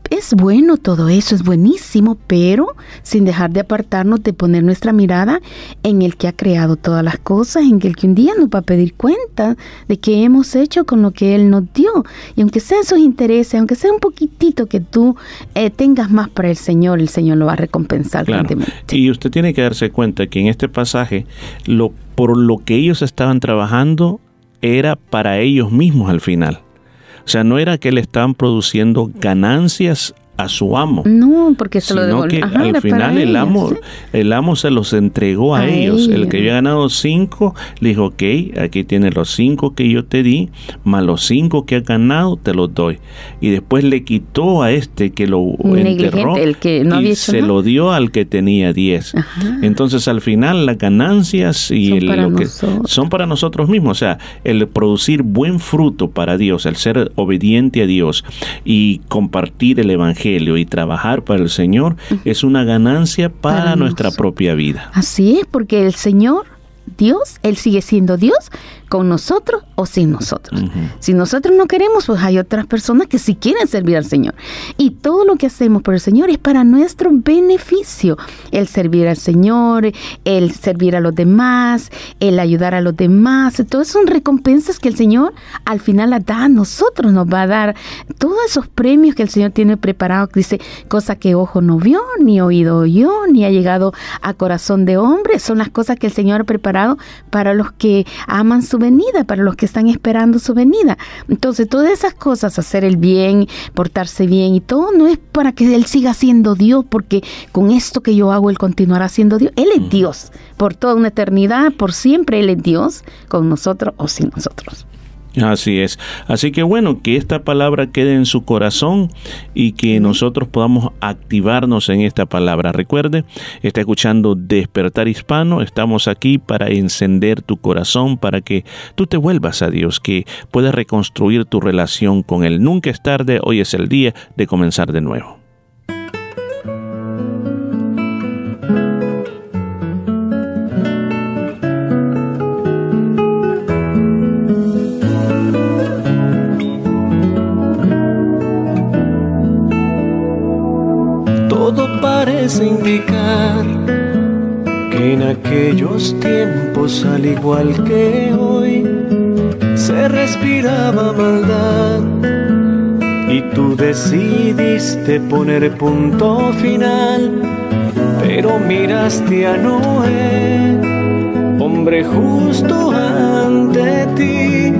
Speaker 5: es bueno todo eso, es buenísimo, pero sin dejar de apartarnos de poner nuestra mirada en el que ha creado todas las cosas, en el que un día nos va a pedir cuenta de qué hemos hecho con lo que Él nos dio. Y aunque sean esos intereses, aunque sea un poquitito que tú eh, tengas más para el Señor, el Señor lo va a recompensar
Speaker 4: Claro. Y usted tiene que darse cuenta que en este pasaje, lo, por lo que ellos estaban trabajando, era para ellos mismos al final. O sea, no era que le estaban produciendo ganancias a su amo.
Speaker 5: No, porque se lo
Speaker 4: sino que
Speaker 5: Ajá,
Speaker 4: al final el
Speaker 5: ellos,
Speaker 4: amo,
Speaker 5: sí.
Speaker 4: el amo se los entregó a,
Speaker 5: A
Speaker 4: ellos. El que había ganado cinco, le dijo, ok, aquí tienes los cinco que yo te di, más los cinco que has ganado, te los doy. Y después le quitó a este que lo
Speaker 5: Negligente,
Speaker 4: enterró
Speaker 5: el que no
Speaker 4: y
Speaker 5: había hecho
Speaker 4: se
Speaker 5: nada.
Speaker 4: lo dio al que tenía diez. Entonces al final las ganancias y
Speaker 5: Son
Speaker 4: el-
Speaker 5: para
Speaker 4: lo que son para nosotros mismos. O sea, el producir buen fruto para Dios, el ser obediente a Dios y compartir el Evangelio y trabajar para el Señor es una ganancia para,
Speaker 5: Para
Speaker 4: nuestra propia vida.
Speaker 5: Así es, porque el Señor, Dios, Él sigue siendo Dios con nosotros o sin nosotros. Si nosotros no queremos, pues hay otras personas que sí quieren servir al Señor. Y todo lo que hacemos por el Señor es para nuestro beneficio. El servir al Señor, el servir a los demás, el ayudar a los demás. Todas son recompensas que el Señor al final las da a nosotros. Nos va a dar todos esos premios que el Señor tiene preparado. Dice, cosa que ojo no vio, ni oído oyó, ni ha llegado a corazón de hombre. Son las cosas que el Señor ha preparado para los que aman su venida, para los que están esperando su venida. Entonces, todas esas cosas, hacer el bien, portarse bien y todo, no es para que Él siga siendo Dios, porque con esto que yo hago, Él continuará siendo Dios. Él es Dios por toda una eternidad, por siempre Él es Dios, con nosotros o sin nosotros.
Speaker 4: Así es. Así que bueno, que esta palabra quede en su corazón y que nosotros podamos activarnos en esta palabra. Recuerde, está escuchando Despertar Hispano. Estamos aquí para encender tu corazón, para que tú te vuelvas a Dios, que puedas reconstruir tu relación con Él. Nunca es tarde, hoy es el día de comenzar de nuevo.
Speaker 14: Indicar que en aquellos tiempos, al igual que hoy, se respiraba maldad. Y tú decidiste poner punto final, pero miraste a Noé, hombre justo ante ti,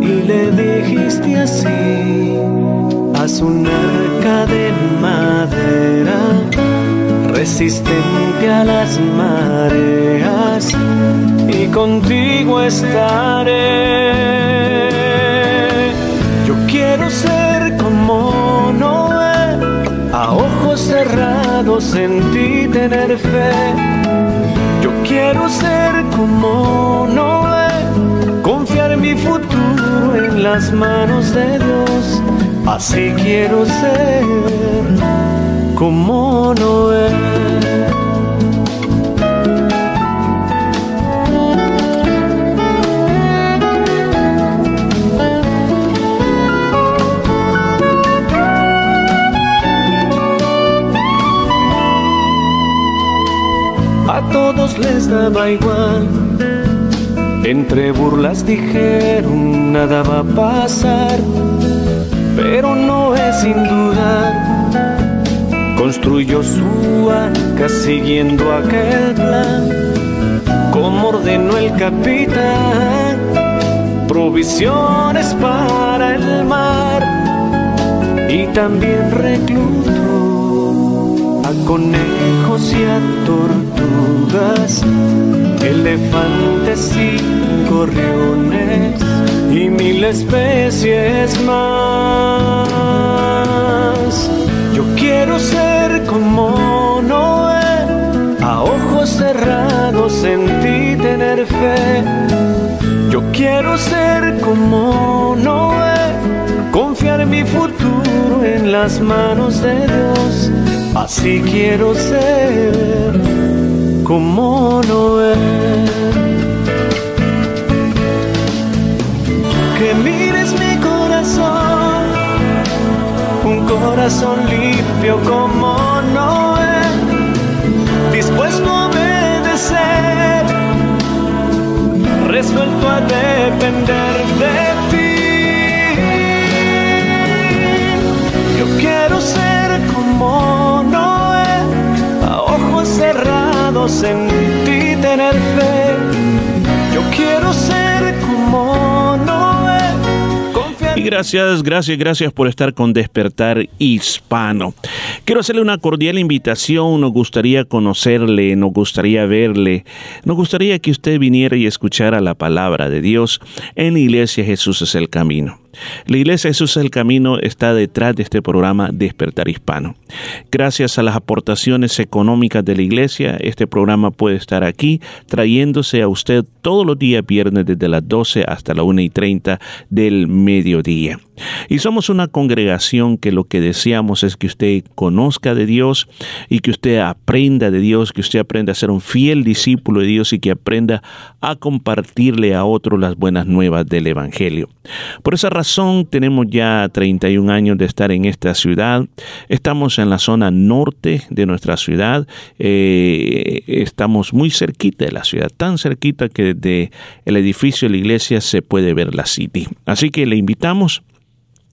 Speaker 14: y le dijiste así haz un de madera resistente a las mareas y contigo estaré. Yo quiero ser como Noé, a ojos cerrados en ti tener fe. Yo quiero ser como Noé, confiar mi futuro en las manos de Dios. Así quiero ser como Noé. todos les daba igual. Entre burlas dijeron nada va a pasar, pero no es sin dudar. Construyó su arca siguiendo aquel plan, como ordenó el capitán. Provisiones para el mar y también reclutó a conejos y a tortugas, elefantes y gorriones y mil especies más. Yo quiero ser como Noé, a ojos cerrados en ti tener fe. Yo quiero ser como Noé, confiar mi futuro en las manos de Dios. Así quiero ser como Noé. Que mires mi corazón, un corazón limpio como Noé, dispuesto a obedecer, resuelto a depender de ti. Yo quiero ser como Noé, a ojos cerrados tener fe. Yo quiero ser como Noé.
Speaker 4: Y gracias, gracias, gracias por estar con Despertar Hispano. Quiero hacerle una cordial invitación, nos gustaría conocerle, nos gustaría verle, nos gustaría que usted viniera y escuchara la palabra de Dios en iglesia Jesús es el Camino. La Iglesia Jesús es el Camino está detrás de este programa Despertar Hispano. Gracias a las aportaciones económicas de la Iglesia, este programa puede estar aquí trayéndose a usted todos los días viernes desde las 12 hasta la 1 y 30 del mediodía. Y somos una congregación que lo que deseamos es que usted conozca de Dios y que usted aprenda de Dios, que usted aprenda a ser un fiel discípulo de Dios y que aprenda a compartirle a otros las buenas nuevas del Evangelio. Por esa razón tenemos ya 31 años de estar en esta ciudad. Estamos en la zona norte de nuestra ciudad. Eh, estamos muy cerquita de la ciudad, tan cerquita que desde el edificio de la iglesia se puede ver la City. Así que le invitamos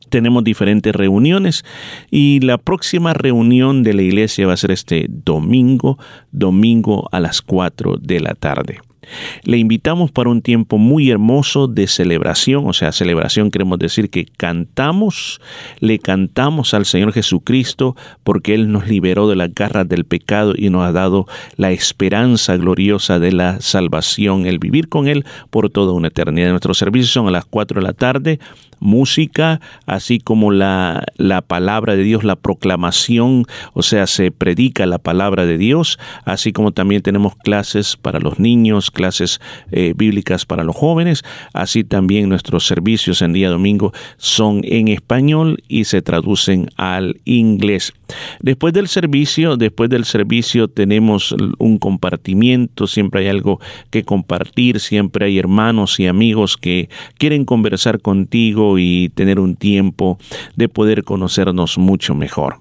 Speaker 4: tenemos diferentes reuniones y la próxima reunión de la iglesia va a ser este domingo, domingo a las 4 de la tarde. Le invitamos para un tiempo muy hermoso de celebración, o sea, celebración queremos decir que cantamos, le cantamos al Señor Jesucristo porque Él nos liberó de las garras del pecado y nos ha dado la esperanza gloriosa de la salvación, el vivir con Él por toda una eternidad. Nuestros servicios son a las 4 de la tarde, música, así como la, la palabra de Dios, la proclamación, o sea, se predica la palabra de Dios, así como también tenemos clases para los niños, clases eh, bíblicas para los jóvenes, así también nuestros servicios en día domingo son en español y se traducen al inglés. Después del servicio, después del servicio tenemos un compartimiento, siempre hay algo que compartir, siempre hay hermanos y amigos que quieren conversar contigo y tener un tiempo de poder conocernos mucho mejor.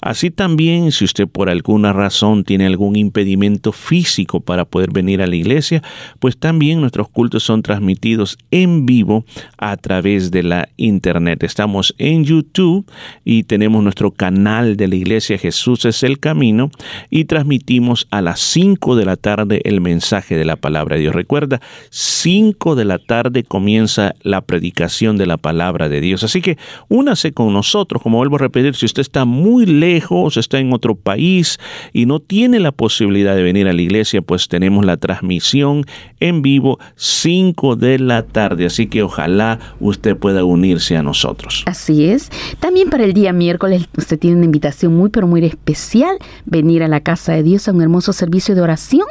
Speaker 4: Así también, si usted por alguna razón tiene algún impedimento físico para poder venir a la iglesia, pues también nuestros cultos son transmitidos en vivo a través de la internet. Estamos en YouTube y tenemos nuestro canal de la iglesia Jesús es el camino y transmitimos a las 5 de la tarde el mensaje de la palabra de Dios. Recuerda, 5 de la tarde comienza la predicación de la palabra de Dios. Así que únase con nosotros, como vuelvo a repetir, si usted está muy lejos, está en otro país y no tiene la posibilidad de venir a la iglesia, pues tenemos la transmisión en vivo 5 de la tarde. Así que ojalá usted pueda unirse a nosotros.
Speaker 5: Así es. También para el día miércoles usted tiene una invitación muy pero muy especial, venir a la casa de Dios a un hermoso servicio de oración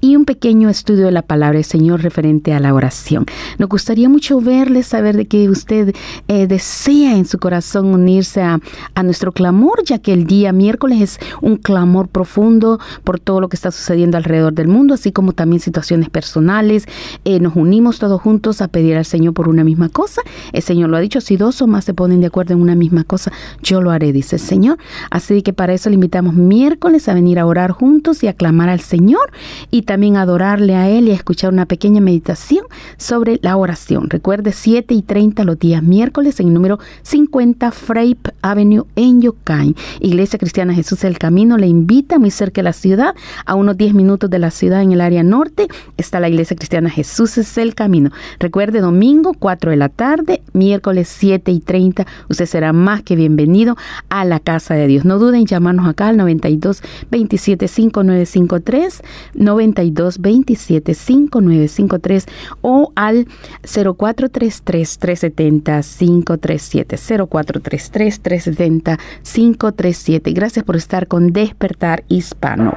Speaker 5: y un pequeño estudio de la palabra del Señor referente a la oración. Nos gustaría mucho verle, saber de que usted eh, desea en su corazón unirse a, a nuestro clamor, ya que el día miércoles es un clamor profundo por todo lo que está sucediendo alrededor del mundo, así como también situaciones personales. Eh, nos unimos todos juntos a pedir al Señor por una misma cosa. El Señor lo ha dicho, si dos o más se ponen de acuerdo en una misma cosa, yo lo haré, dice el Señor. Así que para eso le invitamos miércoles a venir a orar juntos y a clamar al Señor y también a adorarle a Él y a escuchar una pequeña meditación sobre la oración. Recuerde 7 y 30 los días miércoles en el número 50 Frape Avenue en Yokain. Iglesia Cristiana Jesús el Camino le invita muy cerca de la ciudad, a unos 10 minutos de la ciudad en el área norte, está la Iglesia Cristiana Jesús es el Camino. Recuerde domingo 4 de la tarde, miércoles 7 y 30, usted será más que bienvenido a la casa de No duden en llamarnos acá al 92 27 5953, 92 27 5953 o al 0433 370 537, 0433 370 537. Gracias por estar con Despertar Hispano.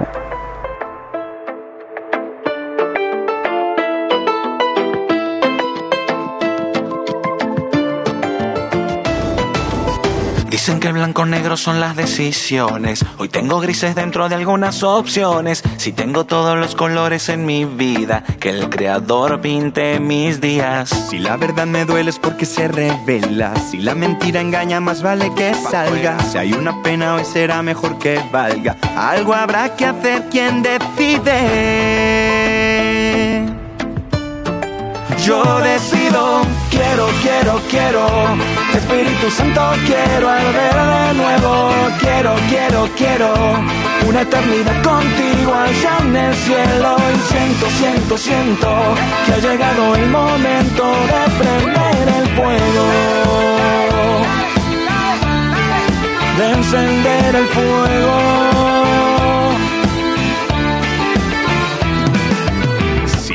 Speaker 13: Dicen que blanco negro son las decisiones. Hoy tengo grises dentro de algunas opciones. Si tengo todos los colores en mi vida, que el creador pinte mis días.
Speaker 7: Si la verdad me duele es porque se revela. Si la mentira engaña, más vale que salga. Si hay una pena, hoy será mejor que valga. Algo habrá que hacer quien decide. Yo decido, quiero, quiero, quiero. Espíritu Santo, quiero arder de nuevo. Quiero, quiero, quiero. Una eternidad contigo allá en el cielo. Y siento, siento, siento que ha llegado el momento de prender el fuego. De encender el fuego.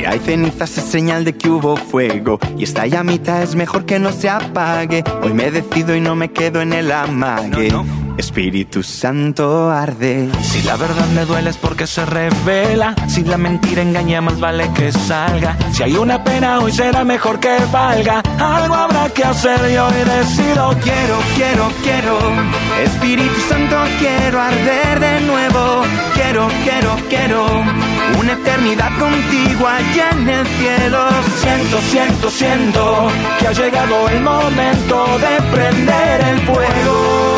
Speaker 7: Hay cenizas es señal de que hubo fuego y esta llamita es mejor que no se apague. Hoy me decido y no me quedo en el amague. Espíritu Santo arde.
Speaker 13: Si la verdad me duele es porque se revela. Si la mentira engaña, más vale que salga. Si hay una pena, hoy será mejor que valga. Algo habrá que hacer y hoy decido.
Speaker 7: Quiero, quiero, quiero. Espíritu Santo, quiero arder de nuevo. Quiero, quiero, quiero. Una eternidad contigo allá en el cielo.
Speaker 13: Siento, siento, siento que ha llegado el momento de prender el fuego.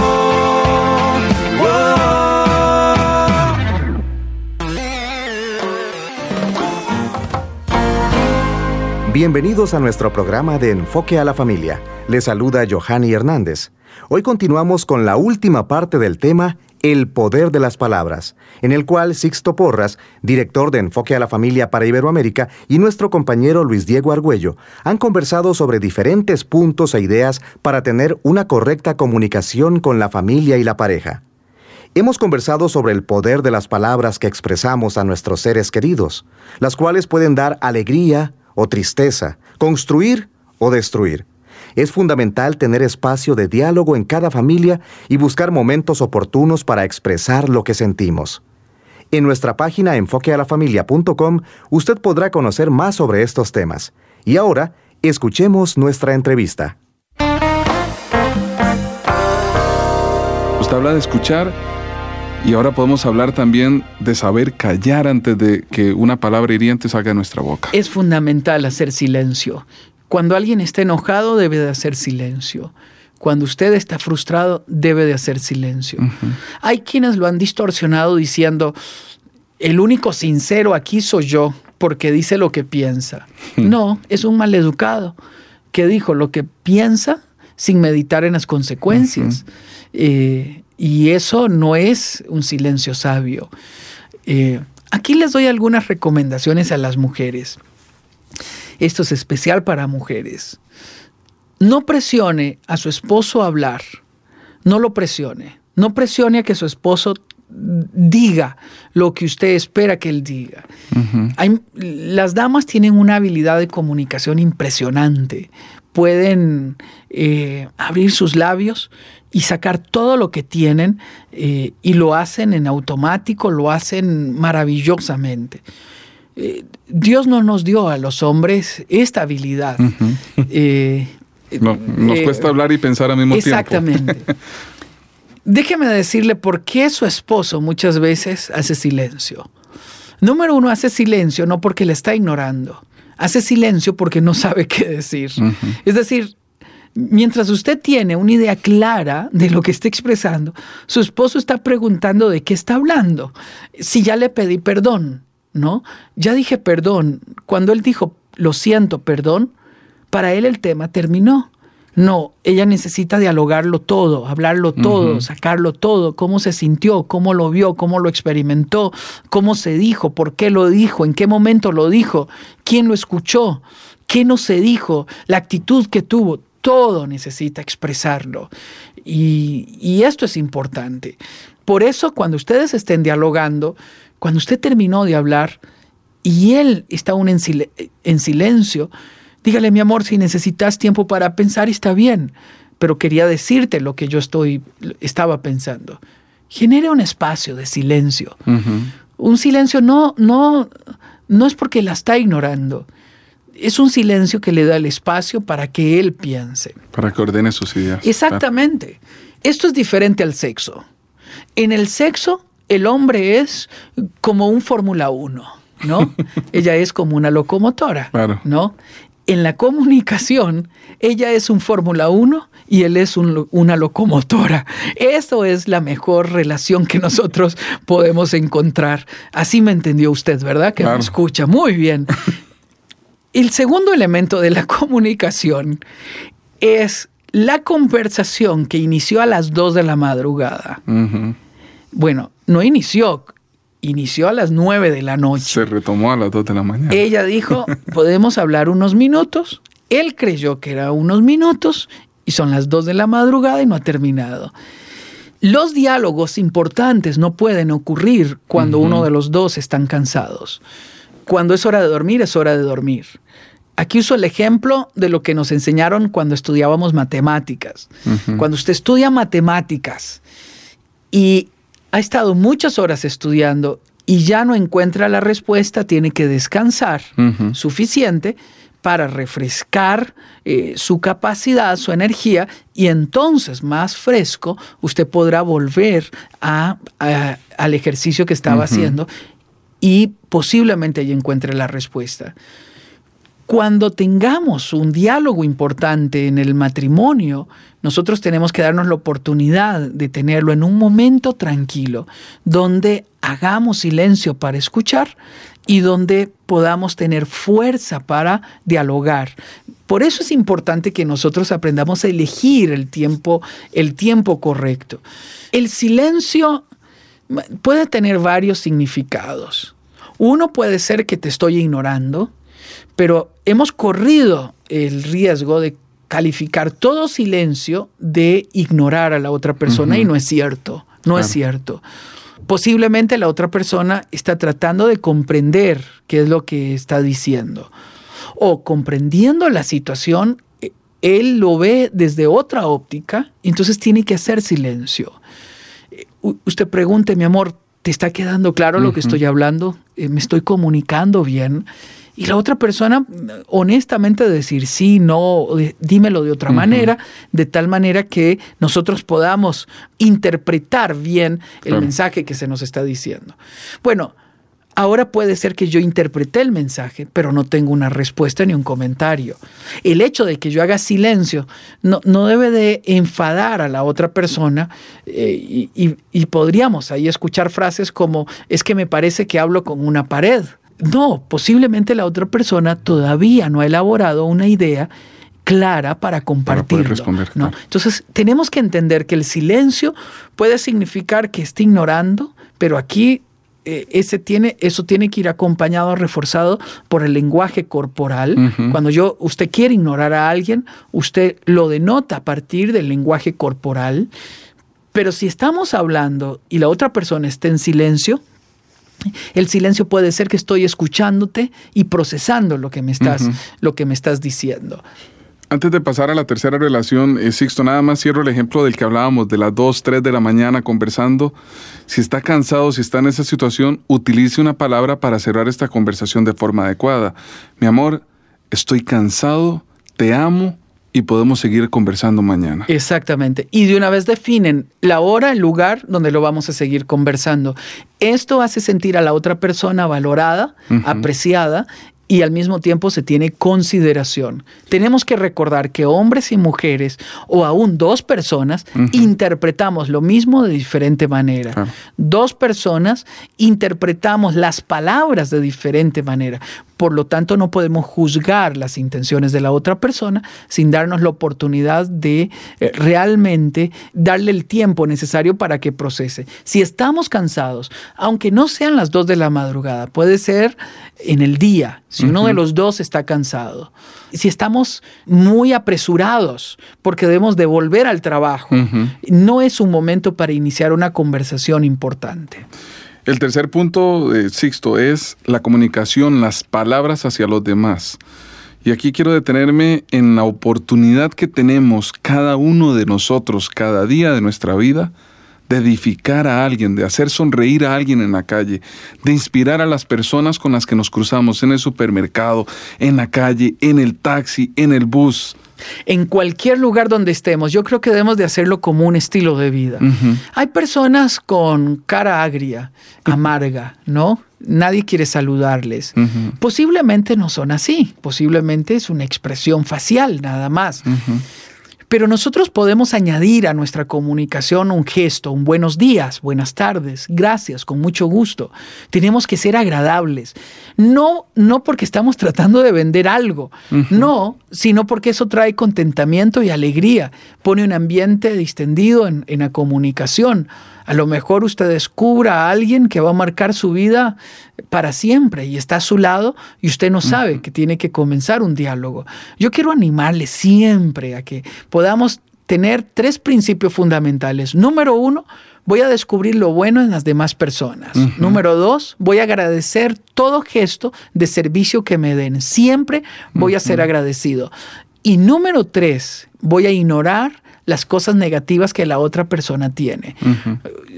Speaker 15: Bienvenidos a nuestro programa de Enfoque a la Familia. Les saluda Johanny Hernández. Hoy continuamos con la última parte del tema El poder de las palabras, en el cual Sixto Porras, director de Enfoque a la Familia para Iberoamérica, y nuestro compañero Luis Diego Argüello han conversado sobre diferentes puntos e ideas para tener una correcta comunicación con la familia y la pareja. Hemos conversado sobre el poder de las palabras que expresamos a nuestros seres queridos, las cuales pueden dar alegría o tristeza, construir o destruir. Es fundamental tener espacio de diálogo en cada familia y buscar momentos oportunos para expresar lo que sentimos. En nuestra página enfoquealafamilia.com usted podrá conocer más sobre estos temas. Y ahora, escuchemos nuestra entrevista.
Speaker 16: Usted habla de escuchar y ahora podemos hablar también de saber callar antes de que una palabra hiriente salga de nuestra boca.
Speaker 17: Es fundamental hacer silencio. Cuando alguien está enojado, debe de hacer silencio. Cuando usted está frustrado, debe de hacer silencio. Hay quienes lo han distorsionado diciendo, el único sincero aquí soy yo, porque dice lo que piensa. No, es un maleducado que dijo lo que piensa sin meditar en las consecuencias. Eh, y eso no es un silencio sabio. Eh, aquí les doy algunas recomendaciones a las mujeres. Esto es especial para mujeres. No presione a su esposo a hablar. No lo presione. No presione a que su esposo diga lo que usted espera que él diga. Hay- las damas tienen una habilidad de comunicación impresionante. Pueden eh, abrir sus labios y sacar todo lo que tienen eh, y lo hacen en automático, lo hacen maravillosamente. Eh, Dios no nos dio a los hombres esta habilidad. Eh,
Speaker 16: No, nos cuesta hablar y pensar al mismo
Speaker 17: Exactamente.
Speaker 16: tiempo.
Speaker 17: Déjeme decirle por qué su esposo muchas veces hace silencio. Número uno, hace silencio no porque le está ignorando. Hace silencio porque no sabe qué decir. Es decir, Mientras usted tiene una idea clara de lo que está expresando, su esposo está preguntando de qué está hablando. Si ya le pedí perdón, ¿no? Ya dije perdón. Cuando él dijo, lo siento, perdón, para él el tema terminó. No, ella necesita dialogarlo todo, hablarlo todo, sacarlo todo, cómo se sintió, cómo lo vio, cómo lo experimentó, cómo se dijo, por qué lo dijo, en qué momento lo dijo, quién lo escuchó, qué no se dijo, la actitud que tuvo, todo necesita expresarlo. Y, y esto es importante. Por eso cuando ustedes estén dialogando, cuando usted terminó de hablar y él está aún en, sil- en silencio, dígale, mi amor, si necesitas tiempo para pensar, está bien, pero quería decirte lo que yo estoy, estaba pensando. Genere un espacio de silencio. Un silencio no, no, no es porque la está ignorando. Es un silencio que le da el espacio para que él piense.
Speaker 16: Para que ordene sus ideas.
Speaker 17: Exactamente. Esto es diferente al sexo. En el sexo, el hombre es como un Fórmula 1, ¿no? ella es como una locomotora,
Speaker 16: Claro.
Speaker 17: ¿no? En la comunicación, ella es un Fórmula 1 y él es un una locomotora. Eso es la mejor relación que nosotros podemos encontrar. Así me entendió usted, ¿verdad? Que me escucha. Muy bien. El segundo elemento de la comunicación es la conversación que inició a las 2 de la madrugada. Bueno, no inició, inició a las 9 de la noche.
Speaker 16: Se retomó a las 2 de la mañana.
Speaker 17: Ella dijo, podemos hablar unos minutos. Él creyó que era unos minutos y son las 2 de la madrugada y no ha terminado. Los diálogos importantes no pueden ocurrir cuando uno de los dos están cansados. Cuando es hora de dormir, es hora de dormir. Aquí uso el ejemplo de lo que nos enseñaron cuando estudiábamos matemáticas. Cuando usted estudia matemáticas y ha estado muchas horas estudiando y ya no encuentra la respuesta, tiene que descansar suficiente para refrescar eh, su capacidad, su energía, y entonces más fresco usted podrá volver a- a- al ejercicio que estaba haciendo y posiblemente ahí encuentre la respuesta. Cuando tengamos un diálogo importante en el matrimonio, nosotros tenemos que darnos la oportunidad de tenerlo en un momento tranquilo, donde hagamos silencio para escuchar y donde podamos tener fuerza para dialogar. Por eso es importante que nosotros aprendamos a elegir el tiempo, el tiempo correcto. El silencio puede tener varios significados. Uno puede ser que te estoy ignorando, pero hemos corrido el riesgo de calificar todo silencio de ignorar a la otra persona y no es cierto, no es cierto. Posiblemente la otra persona está tratando de comprender qué es lo que está diciendo. O comprendiendo la situación, eh, él lo ve desde otra óptica, entonces tiene que hacer silencio. Usted pregunte, mi amor, ¿te está quedando claro lo que estoy hablando? Eh, ¿Me estoy comunicando bien? Y la otra persona, mm, honestamente, decir sí, no, dímelo de otra manera, de tal manera que nosotros podamos interpretar bien el
Speaker 16: Claro.
Speaker 17: mensaje que se nos está diciendo. Bueno, ahora puede ser que yo interpreté el mensaje, pero no tengo una respuesta ni un comentario. El hecho de que yo haga silencio no, no debe de enfadar a la otra persona eh, y, y- y podríamos ahí escuchar frases como, es que me parece que hablo con una pared. No, posiblemente la otra persona todavía no ha elaborado una idea clara para compartirlo. ¿no? Entonces, tenemos que entender que el silencio puede significar que esté ignorando, pero aquí ese tiene, eso tiene que ir acompañado, reforzado por el lenguaje corporal. Cuando yo, usted quiere ignorar a alguien, usted lo denota a partir del lenguaje corporal. Pero si estamos hablando y la otra persona está en silencio, el silencio puede ser que estoy escuchándote y procesando lo que me estás, lo que me estás diciendo.
Speaker 16: Antes de pasar a la tercera relación, eh, Sixto, nada más cierro el ejemplo del que hablábamos, de las 2, 3 de la mañana conversando. Si está cansado, si está en esa situación, utilice una palabra para cerrar esta conversación de forma adecuada. Mi amor, estoy cansado, te amo y podemos seguir conversando mañana.
Speaker 17: Exactamente. Y de una vez definen la hora, el lugar donde lo vamos a seguir conversando. Esto hace sentir a la otra persona valorada, apreciada y al mismo tiempo se tiene consideración. Tenemos que recordar que hombres y mujeres o aún dos personas interpretamos lo mismo de diferente manera. Dos personas interpretamos las palabras de diferente manera. Por lo tanto, no podemos juzgar las intenciones de la otra persona sin darnos la oportunidad de eh, realmente darle el tiempo necesario para que procese. Si estamos cansados, aunque no sean las dos de la madrugada, puede ser en el día, si uno de los dos está cansado. Si estamos muy apresurados porque debemos de volver al trabajo, no es un momento para iniciar una conversación importante.
Speaker 16: El tercer punto, eh, Sixto, es la comunicación, las palabras hacia los demás. Y aquí quiero detenerme en la oportunidad que tenemos cada uno de nosotros cada día de nuestra vida de edificar a alguien, de hacer sonreír a alguien en la calle, de inspirar a las personas con las que nos cruzamos en el supermercado, en la calle, en el taxi, en el bus.
Speaker 17: En cualquier lugar donde estemos, yo creo que debemos de hacerlo como un estilo de vida. Hay personas con cara agria, amarga, ¿no? Nadie quiere saludarles. Posiblemente no son así, posiblemente es una expresión facial nada más. Pero nosotros podemos añadir a nuestra comunicación un gesto, un buenos días, buenas tardes, gracias, con mucho gusto. Tenemos que ser agradables. No, no porque estamos tratando de vender algo, no, sino porque eso trae contentamiento y alegría, pone un ambiente distendido en, en la comunicación. A lo mejor usted descubra a alguien que va a marcar su vida para siempre y está a su lado y usted no sabe que tiene que comenzar un diálogo. Yo quiero animarle siempre a que podamos tener tres principios fundamentales. Número uno, voy a descubrir lo bueno en las demás personas. Número dos, voy a agradecer todo gesto de servicio que me den. Siempre voy a ser agradecido. Y número tres, voy a ignorar las cosas negativas que la otra persona tiene.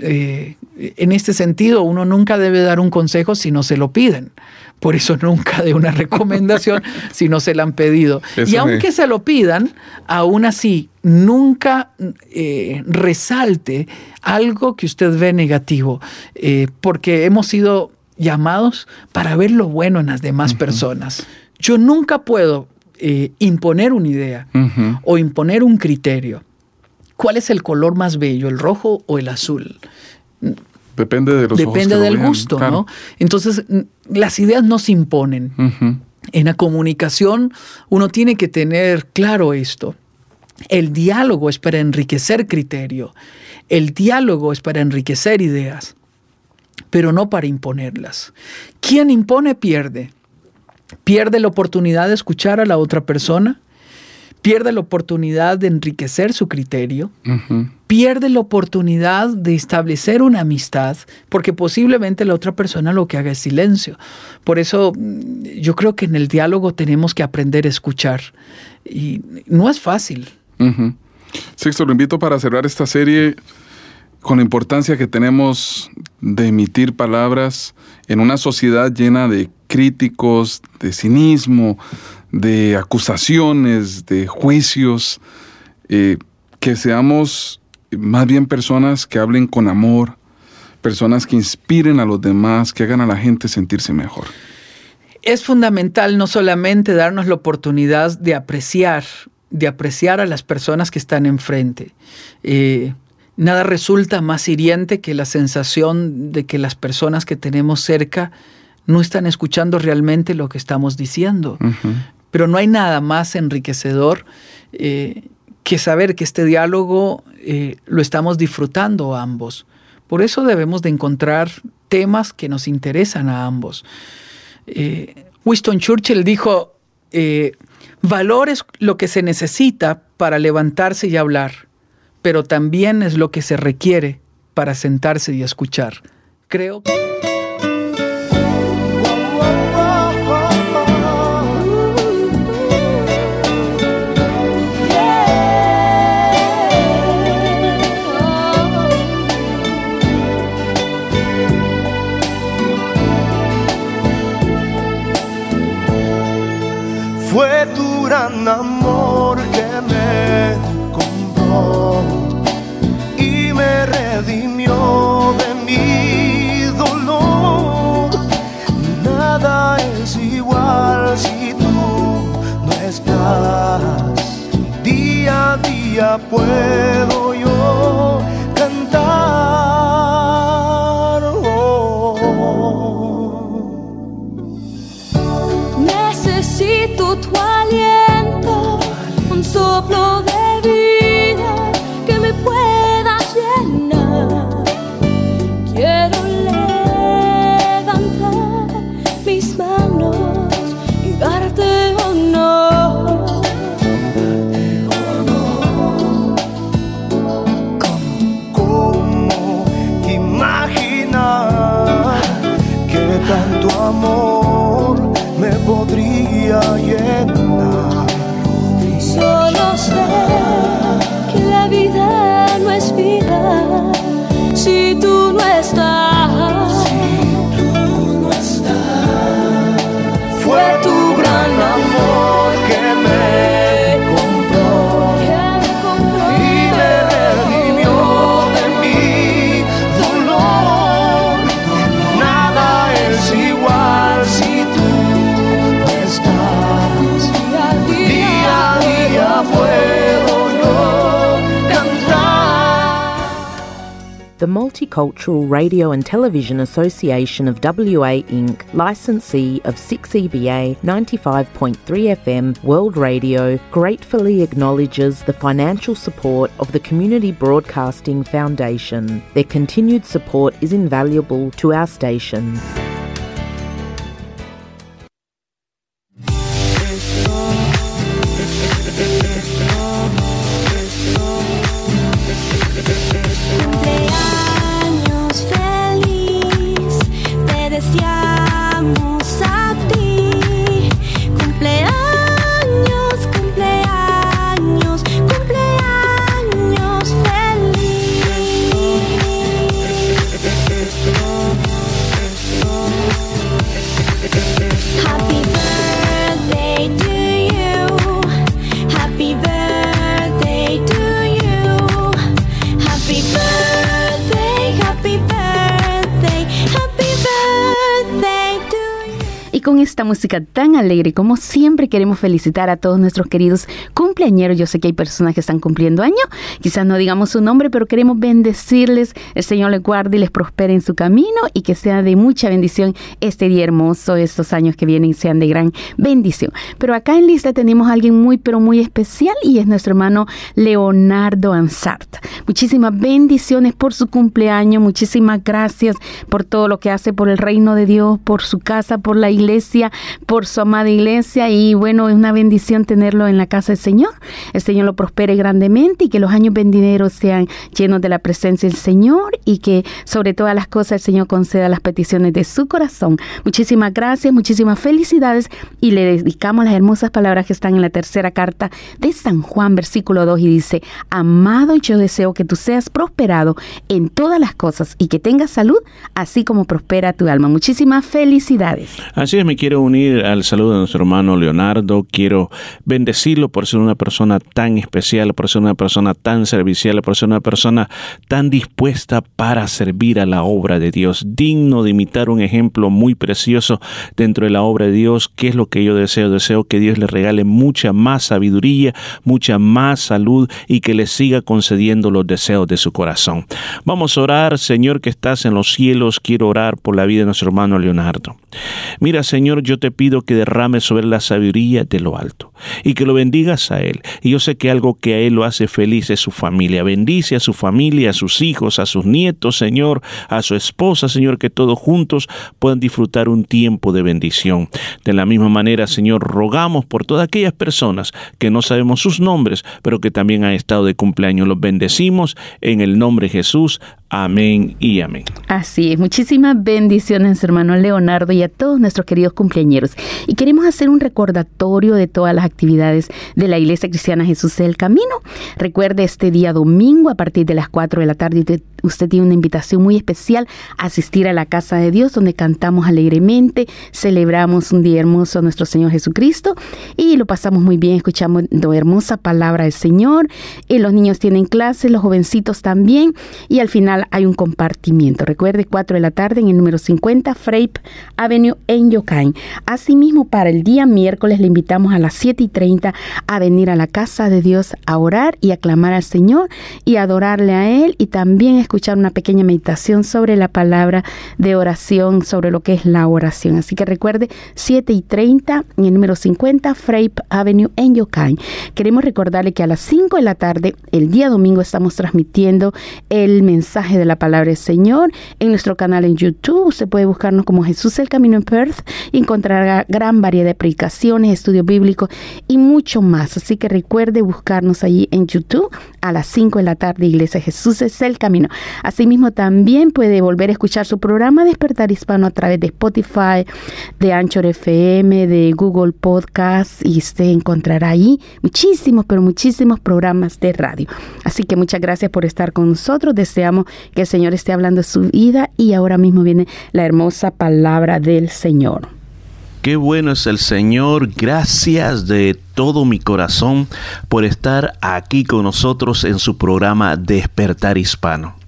Speaker 17: Eh, en este sentido, uno nunca debe dar un consejo si no se lo piden. Por eso nunca de una recomendación si no se la han pedido. y aunque se lo pidan, aún así, nunca eh, resalte algo que usted ve negativo, eh, porque hemos sido llamados para ver lo bueno en las demás personas. Yo nunca puedo imponer una idea o imponer un criterio. ¿Cuál es el color más bello, el rojo o el azul?
Speaker 16: Depende de los
Speaker 17: Depende del gusto, ¿no? Entonces, las ideas no se imponen. En la comunicación uno tiene que tener claro esto. El diálogo es para enriquecer criterio. El diálogo es para enriquecer ideas, pero no para imponerlas. Quien impone pierde. Pierde la oportunidad de escuchar a la otra persona, pierde la oportunidad de enriquecer su criterio, pierde la oportunidad de establecer una amistad, porque posiblemente la otra persona lo que haga es silencio. Por eso mm, yo creo que en el diálogo tenemos que aprender a escuchar. Y no es fácil.
Speaker 16: Sexto, lo invito para cerrar esta serie con la importancia que tenemos de emitir palabras en una sociedad llena de críticos, de cinismo, de acusaciones, de juicios, eh, que seamos más bien personas que hablen con amor, personas que inspiren a los demás, que hagan a la gente sentirse mejor.
Speaker 17: Es fundamental no solamente darnos la oportunidad de apreciar, de apreciar a las personas que están enfrente. Eh, nada resulta más hiriente que la sensación de que las personas que tenemos cerca no están escuchando realmente lo que estamos diciendo. Pero no hay nada más enriquecedor eh, que saber que este diálogo eh, lo estamos disfrutando ambos. Por eso debemos de encontrar temas que nos interesan a ambos. Eh, Winston Churchill dijo, valor es lo que se necesita para levantarse y hablar, pero también es lo que se requiere para sentarse y escuchar. Creo que...
Speaker 10: Multicultural Radio and Television Association of WA Inc., licensee of 6EBA 95.3 FM World Radio, gratefully acknowledges the financial support of the Community Broadcasting Foundation. Their continued support is invaluable to our station.
Speaker 5: Con esta música tan alegre, como siempre queremos felicitar a todos nuestros queridos cumpleañeros. Yo sé que hay personas que están cumpliendo año, quizás no digamos su nombre, pero queremos bendecirles. El Señor les guarde y les prospere en su camino y que sea de mucha bendición este día hermoso, estos años que vienen sean de gran bendición. Pero acá en lista tenemos a alguien muy, pero muy especial y es nuestro hermano Leonardo Ansart. Muchísimas bendiciones por su cumpleaños, muchísimas gracias por todo lo que hace por el reino de Dios, por su casa, por la iglesia, por su amada iglesia y bueno, es una bendición tenerlo en la casa del Señor. El Señor lo prospere grandemente y que los años venideros sean llenos de la presencia del Señor y que sobre todas las cosas el Señor conceda las peticiones de su corazón. Muchísimas gracias, muchísimas felicidades y le dedicamos las hermosas palabras que están en la tercera carta de San Juan, versículo 2 y dice, amado, yo deseo que tú seas prosperado en todas las cosas y que tengas salud, así como prospera tu alma. Muchísimas felicidades.
Speaker 4: Así me quiero unir al saludo de nuestro hermano Leonardo. Quiero bendecirlo por ser una persona tan especial, por ser una persona tan servicial, por ser una persona tan dispuesta para servir a la obra de Dios, digno de imitar un ejemplo muy precioso dentro de la obra de Dios. ¿Qué es lo que yo deseo? Deseo que Dios le regale mucha más sabiduría, mucha más salud y que le siga concediendo los deseos de su corazón. Vamos a orar, Señor que estás en los cielos, quiero orar por la vida de nuestro hermano Leonardo. Mira, Señor, yo te pido que derrames sobre la sabiduría de lo alto y que lo bendigas a él. Y yo sé que algo que a él lo hace feliz es su familia. Bendice a su familia, a sus hijos, a sus nietos, Señor, a su esposa, Señor, que todos juntos puedan disfrutar un tiempo de bendición. De la misma manera, Señor, rogamos por todas aquellas personas que no sabemos sus nombres, pero que también han estado de cumpleaños. Los bendecimos en el nombre de Jesús. Amén y amén.
Speaker 5: Así es, muchísimas bendiciones, hermano Leonardo, y a todos nuestros queridos cumpleañeros. Y queremos hacer un recordatorio de todas las actividades de la Iglesia Cristiana Jesús del Camino. Recuerde este día domingo a partir de las 4 de la tarde usted tiene una invitación muy especial a asistir a la casa de Dios, donde cantamos alegremente, celebramos un día hermoso a nuestro Señor Jesucristo y lo pasamos muy bien escuchando hermosa palabra del Señor. Y los niños tienen clases, los jovencitos también, y al final hay un compartimiento. Recuerde, 4 de la tarde en el número 50 Frape Avenue en Yokain. Asimismo, para el día miércoles le invitamos a las 7 y 30 a venir a la casa de Dios a orar y aclamar al Señor y adorarle a Él y también escuchar una pequeña meditación sobre la palabra de oración, sobre lo que es la oración. Así que recuerde, 7 y 30 en el número 50 Frape Avenue en Yokain. Queremos recordarle que a las 5 de la tarde, el día domingo, estamos transmitiendo el mensaje de la palabra del Señor en nuestro canal en YouTube. Usted puede buscarnos como Jesús el Camino en Perth y encontrará gran variedad de predicaciones, estudios bíblicos y mucho más. Así que recuerde buscarnos allí en YouTube a las 5 de la tarde, Iglesia Jesús es el Camino. Asimismo, también puede volver a escuchar su programa Despertar Hispano a través de Spotify, de Anchor FM, de Google Podcast y usted encontrará ahí muchísimos, pero muchísimos programas de radio. Así que muchas gracias por estar con nosotros. Deseamos que el Señor esté hablando de su vida y ahora mismo viene la hermosa palabra del Señor.
Speaker 4: Qué bueno es el Señor. Gracias de todo mi corazón por estar aquí con nosotros en su programa Despertar Hispano.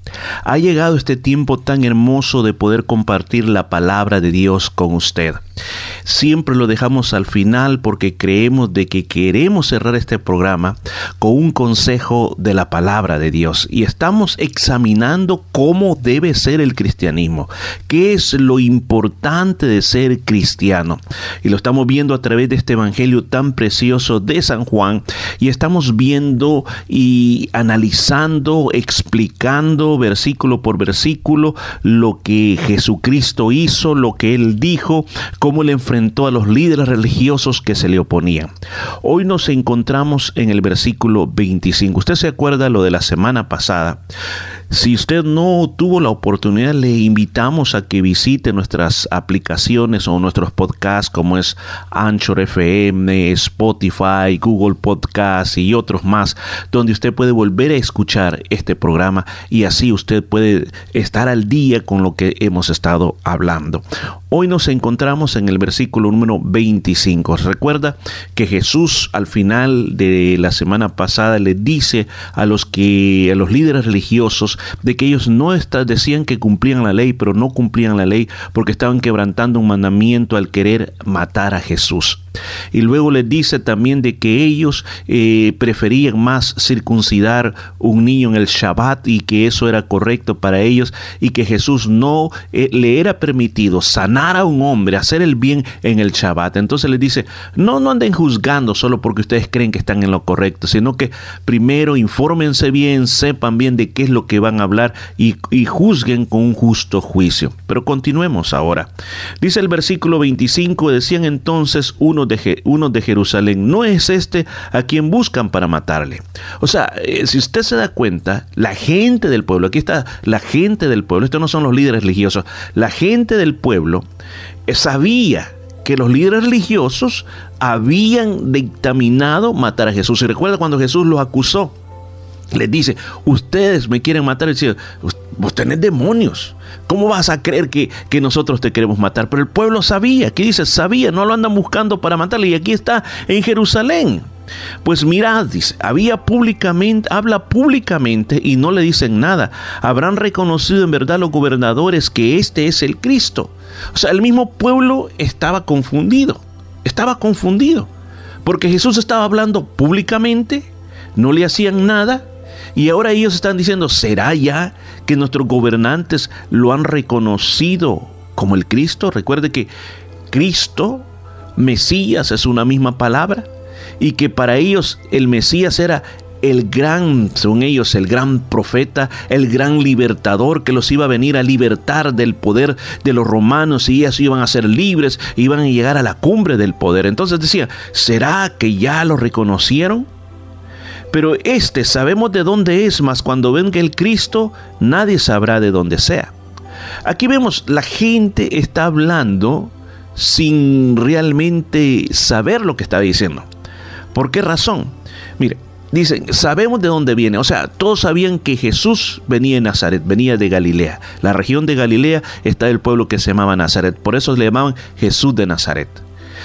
Speaker 4: Ha llegado este tiempo tan hermoso de poder compartir la palabra de Dios con usted. Siempre lo dejamos al final porque creemos de que queremos cerrar este programa con un consejo de la palabra de Dios y estamos examinando cómo debe ser el cristianismo, qué es lo importante de ser cristiano. Y lo estamos viendo a través de este evangelio tan precioso de San Juan y estamos viendo y analizando, explicando versículo por versículo lo que Jesucristo hizo, lo que él dijo, cómo le enfrentó a los líderes religiosos que se le oponían. Hoy nos encontramos en el versículo 25. Usted se acuerda lo de la semana pasada. Si usted no tuvo la oportunidad, le invitamos a que visite nuestras aplicaciones o nuestros podcasts como es Anchor FM, Spotify, Google Podcast y otros más, donde usted puede volver a escuchar este programa y así usted puede estar al día con lo que hemos estado hablando. Hoy nos encontramos en el versículo número 25. Recuerda que Jesús al final de la semana pasada le dice a los que a los líderes religiosos de que ellos no está, decían que cumplían la ley, pero no cumplían la ley porque estaban quebrantando un mandamiento al querer matar a Jesús. Y luego les dice también de que ellos eh, preferían más circuncidar un niño en el Shabbat y que eso era correcto para ellos y que Jesús no eh, le era permitido sanar a un hombre, hacer el bien en el Shabbat. Entonces les dice, no, no anden juzgando solo porque ustedes creen que están en lo correcto, sino que primero infórmense bien, sepan bien de qué es lo que van a hablar y, y juzguen con un justo juicio. Pero continuemos ahora. Dice el versículo 25, decían entonces uno de, de Jerusalén, ¿no es este a quien buscan para matarle? O sea, eh, si usted se da cuenta, la gente del pueblo, aquí está la gente del pueblo, estos no son los líderes religiosos, la gente del pueblo eh, sabía que los líderes religiosos habían dictaminado matar a Jesús. Y recuerda cuando Jesús los acusó, les dice, ustedes me quieren matar, cielo. Vos tenés demonios. ¿Cómo vas a creer que, que, nosotros te queremos matar? Pero el pueblo sabía. ¿Qué dice? Sabía, no lo andan buscando para matarle. Y aquí está en Jerusalén. Pues mirad, dice, había públicamente, habla públicamente y no le dicen nada. Habrán reconocido en verdad los gobernadores que este es el Cristo. O sea, el mismo pueblo estaba confundido. Estaba confundido. Porque Jesús estaba hablando públicamente, no le hacían nada y ahora ellos están diciendo, ¿será ya que nuestros gobernantes lo han reconocido como el Cristo? Recuerde que Cristo, Mesías, es una misma palabra y que para ellos el Mesías era el gran, según ellos, el gran profeta, el gran libertador que los iba a venir a libertar del poder de los romanos y ellos iban a ser libres, iban a llegar a la cumbre del poder. Entonces decía, ¿será que ya lo reconocieron? Pero este sabemos de dónde es, mas cuando venga el Cristo, nadie sabrá de dónde sea. Aquí vemos, la gente está hablando sin realmente saber lo que está diciendo. ¿Por qué razón? Mire, dicen, sabemos de dónde viene. O sea, todos sabían que Jesús venía de Nazaret, venía de Galilea. La región de Galilea está el pueblo que se llamaba Nazaret. Por eso le llamaban Jesús de Nazaret.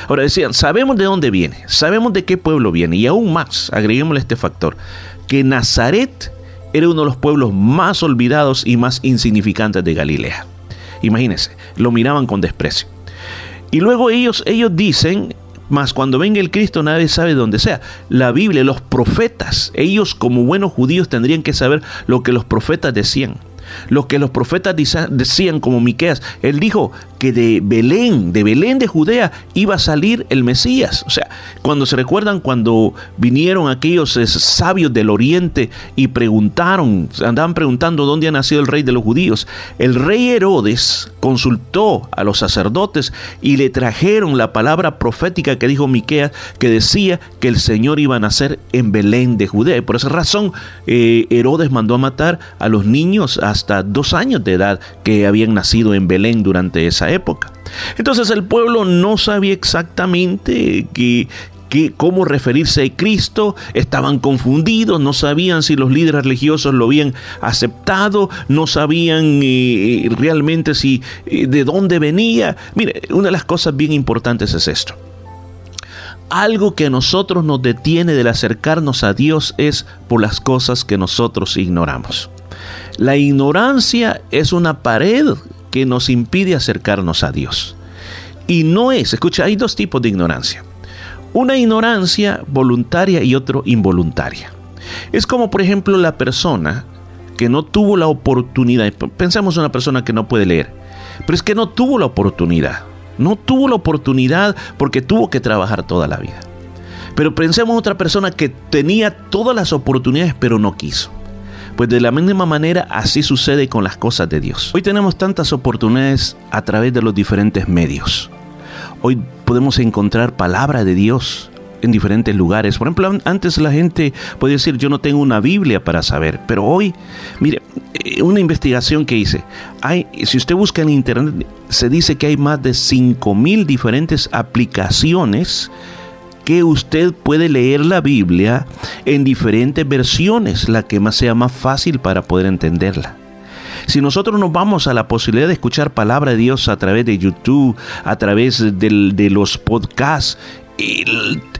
Speaker 4: Ahora decían, sabemos de dónde viene, sabemos de qué pueblo viene. Y aún más, agreguémosle este factor, que Nazaret era uno de los pueblos más olvidados y más insignificantes de Galilea. Imagínense, lo miraban con desprecio. Y luego ellos, ellos dicen, mas cuando venga el Cristo nadie sabe dónde sea. La Biblia, los profetas, ellos como buenos judíos tendrían que saber lo que los profetas decían. Lo que los profetas decían como Miqueas, él dijo que de Belén, de Belén de Judea iba a salir el Mesías. O sea, cuando se recuerdan cuando vinieron aquellos eh, sabios del oriente y preguntaron, andaban preguntando dónde ha nacido el rey de los judíos, el rey Herodes consultó a los sacerdotes y le trajeron la palabra profética que dijo Miqueas que decía que el Señor iba a nacer en Belén de Judea. Y por esa razón eh, Herodes mandó a matar a los niños hasta dos años de edad que habían nacido en Belén durante esa época. Entonces el pueblo no sabía exactamente cómo referirse a Cristo, estaban confundidos, no sabían si los líderes religiosos lo habían aceptado, no sabían eh, realmente si eh, de dónde venía. Mire, una de las cosas bien importantes es esto. Algo que a nosotros nos detiene del acercarnos a Dios es por las cosas que nosotros ignoramos. La ignorancia es una pared que nos impide acercarnos a Dios. Y no es, escucha, hay dos tipos de ignorancia. Una ignorancia voluntaria y otro involuntaria. Es como por ejemplo la persona que no tuvo la oportunidad, pensamos en una persona que no puede leer, pero es que no tuvo la oportunidad. No tuvo la oportunidad porque tuvo que trabajar toda la vida. Pero pensemos en otra persona que tenía todas las oportunidades pero no quiso. Pues de la misma manera así sucede con las cosas de Dios. Hoy tenemos tantas oportunidades a través de los diferentes medios. Hoy podemos encontrar palabra de Dios en diferentes lugares. Por ejemplo, an- antes la gente podía decir yo no tengo una Biblia para saber, pero hoy, mire, eh, una investigación que hice, hay, si usted busca en internet, se dice que hay más de 5000 diferentes aplicaciones que usted puede leer la Biblia en diferentes versiones, la que más sea más fácil para poder entenderla. Si nosotros nos vamos a la posibilidad de escuchar palabra de Dios a través de YouTube, a través del- de los podcasts,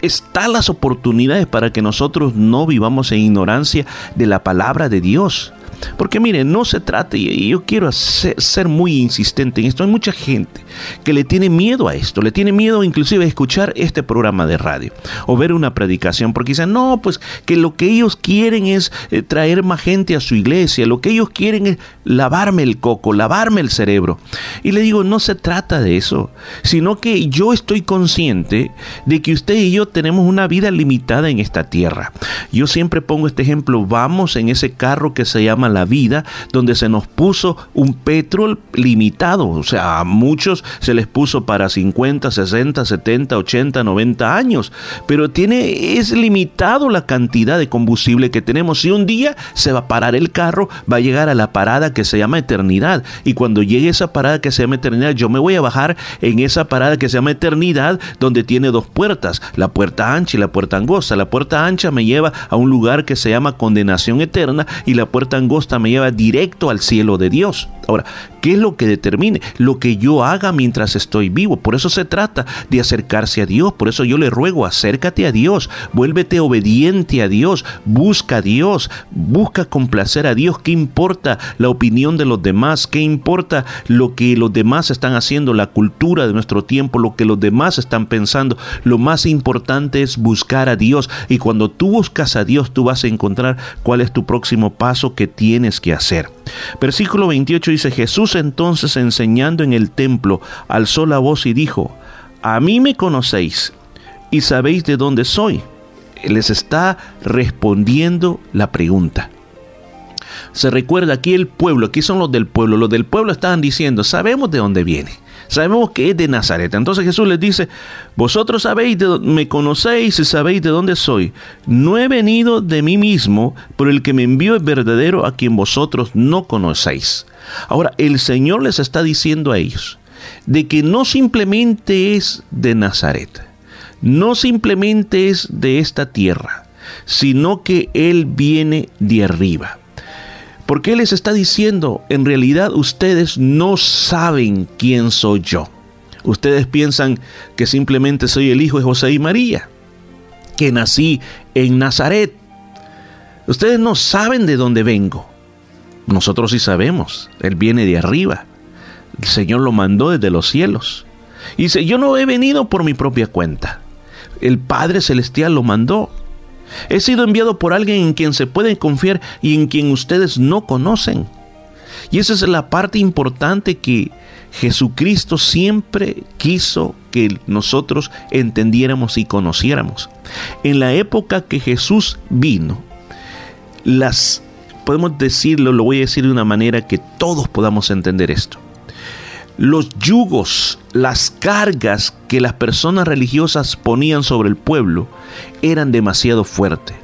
Speaker 4: están las oportunidades para que nosotros no vivamos en ignorancia de la palabra de Dios. Porque mire, no se trata, y yo quiero ser, muy insistente en esto, hay mucha gente que le tiene miedo a esto, le tiene miedo inclusive a escuchar este programa de radio o ver una predicación, porque dicen, no, pues que lo que ellos quieren es eh, traer más gente a su iglesia, lo que ellos quieren es lavarme el coco, lavarme el cerebro. Y le digo, no se trata de eso, sino que yo estoy consciente de que usted y yo tenemos una vida limitada en esta tierra. Yo siempre pongo este ejemplo, vamos en ese carro que se llama la vida, donde se nos puso un petrol limitado, o sea, a muchos se les puso para 50, 60, 70, 80, 90 años, pero tiene es limitado la cantidad de combustible que tenemos. Si un día se va a parar el carro, va a llegar a la parada que se llama eternidad, y cuando llegue esa parada que se llama eternidad, yo me voy a bajar en esa parada que se llama eternidad, donde tiene dos puertas, la puerta ancha y la puerta angosta. La puerta ancha me lleva a un lugar que se llama condenación eterna y la puerta angosta me lleva directo al cielo de Dios. Ahora, ¿qué es lo que determine? Lo que yo haga mientras estoy vivo. Por eso se trata de acercarse a Dios. Por eso yo le ruego, acércate a Dios, vuélvete obediente a Dios, busca a Dios, busca complacer a Dios. ¿Qué importa la opinión de los demás? ¿Qué importa lo que los demás están haciendo, la cultura de nuestro tiempo, lo que los demás están pensando? Lo más importante es buscar a Dios. Y cuando tú buscas a Dios, tú vas a encontrar cuál es tu próximo paso que tienes que hacer. Versículo 28 dice, Jesús entonces enseñando en el templo, alzó la voz y dijo, a mí me conocéis y sabéis de dónde soy. Les está respondiendo la pregunta. Se recuerda aquí el pueblo, aquí son los del pueblo, los del pueblo estaban diciendo, sabemos de dónde viene, sabemos que es de Nazaret. Entonces Jesús les dice, vosotros sabéis, de, me conocéis y sabéis de dónde soy. No he venido de mí mismo, pero el que me envió es verdadero a quien vosotros no conocéis. Ahora, el Señor les está diciendo a ellos de que no simplemente es de Nazaret, no simplemente es de esta tierra, sino que Él viene de arriba. Porque Él les está diciendo, en realidad ustedes no saben quién soy yo. Ustedes piensan que simplemente soy el hijo de José y María, que nací en Nazaret. Ustedes no saben de dónde vengo. Nosotros sí sabemos. Él viene de arriba. El Señor lo mandó desde los cielos. Y dice, yo no he venido por mi propia cuenta. El Padre Celestial lo mandó. He sido enviado por alguien en quien se pueden confiar y en quien ustedes no conocen. Y esa es la parte importante que Jesucristo siempre quiso que nosotros entendiéramos y conociéramos. En la época que Jesús vino, las, podemos decirlo, lo voy a decir de una manera que todos podamos entender esto. Los yugos, las cargas que las personas religiosas ponían sobre el pueblo eran demasiado fuertes.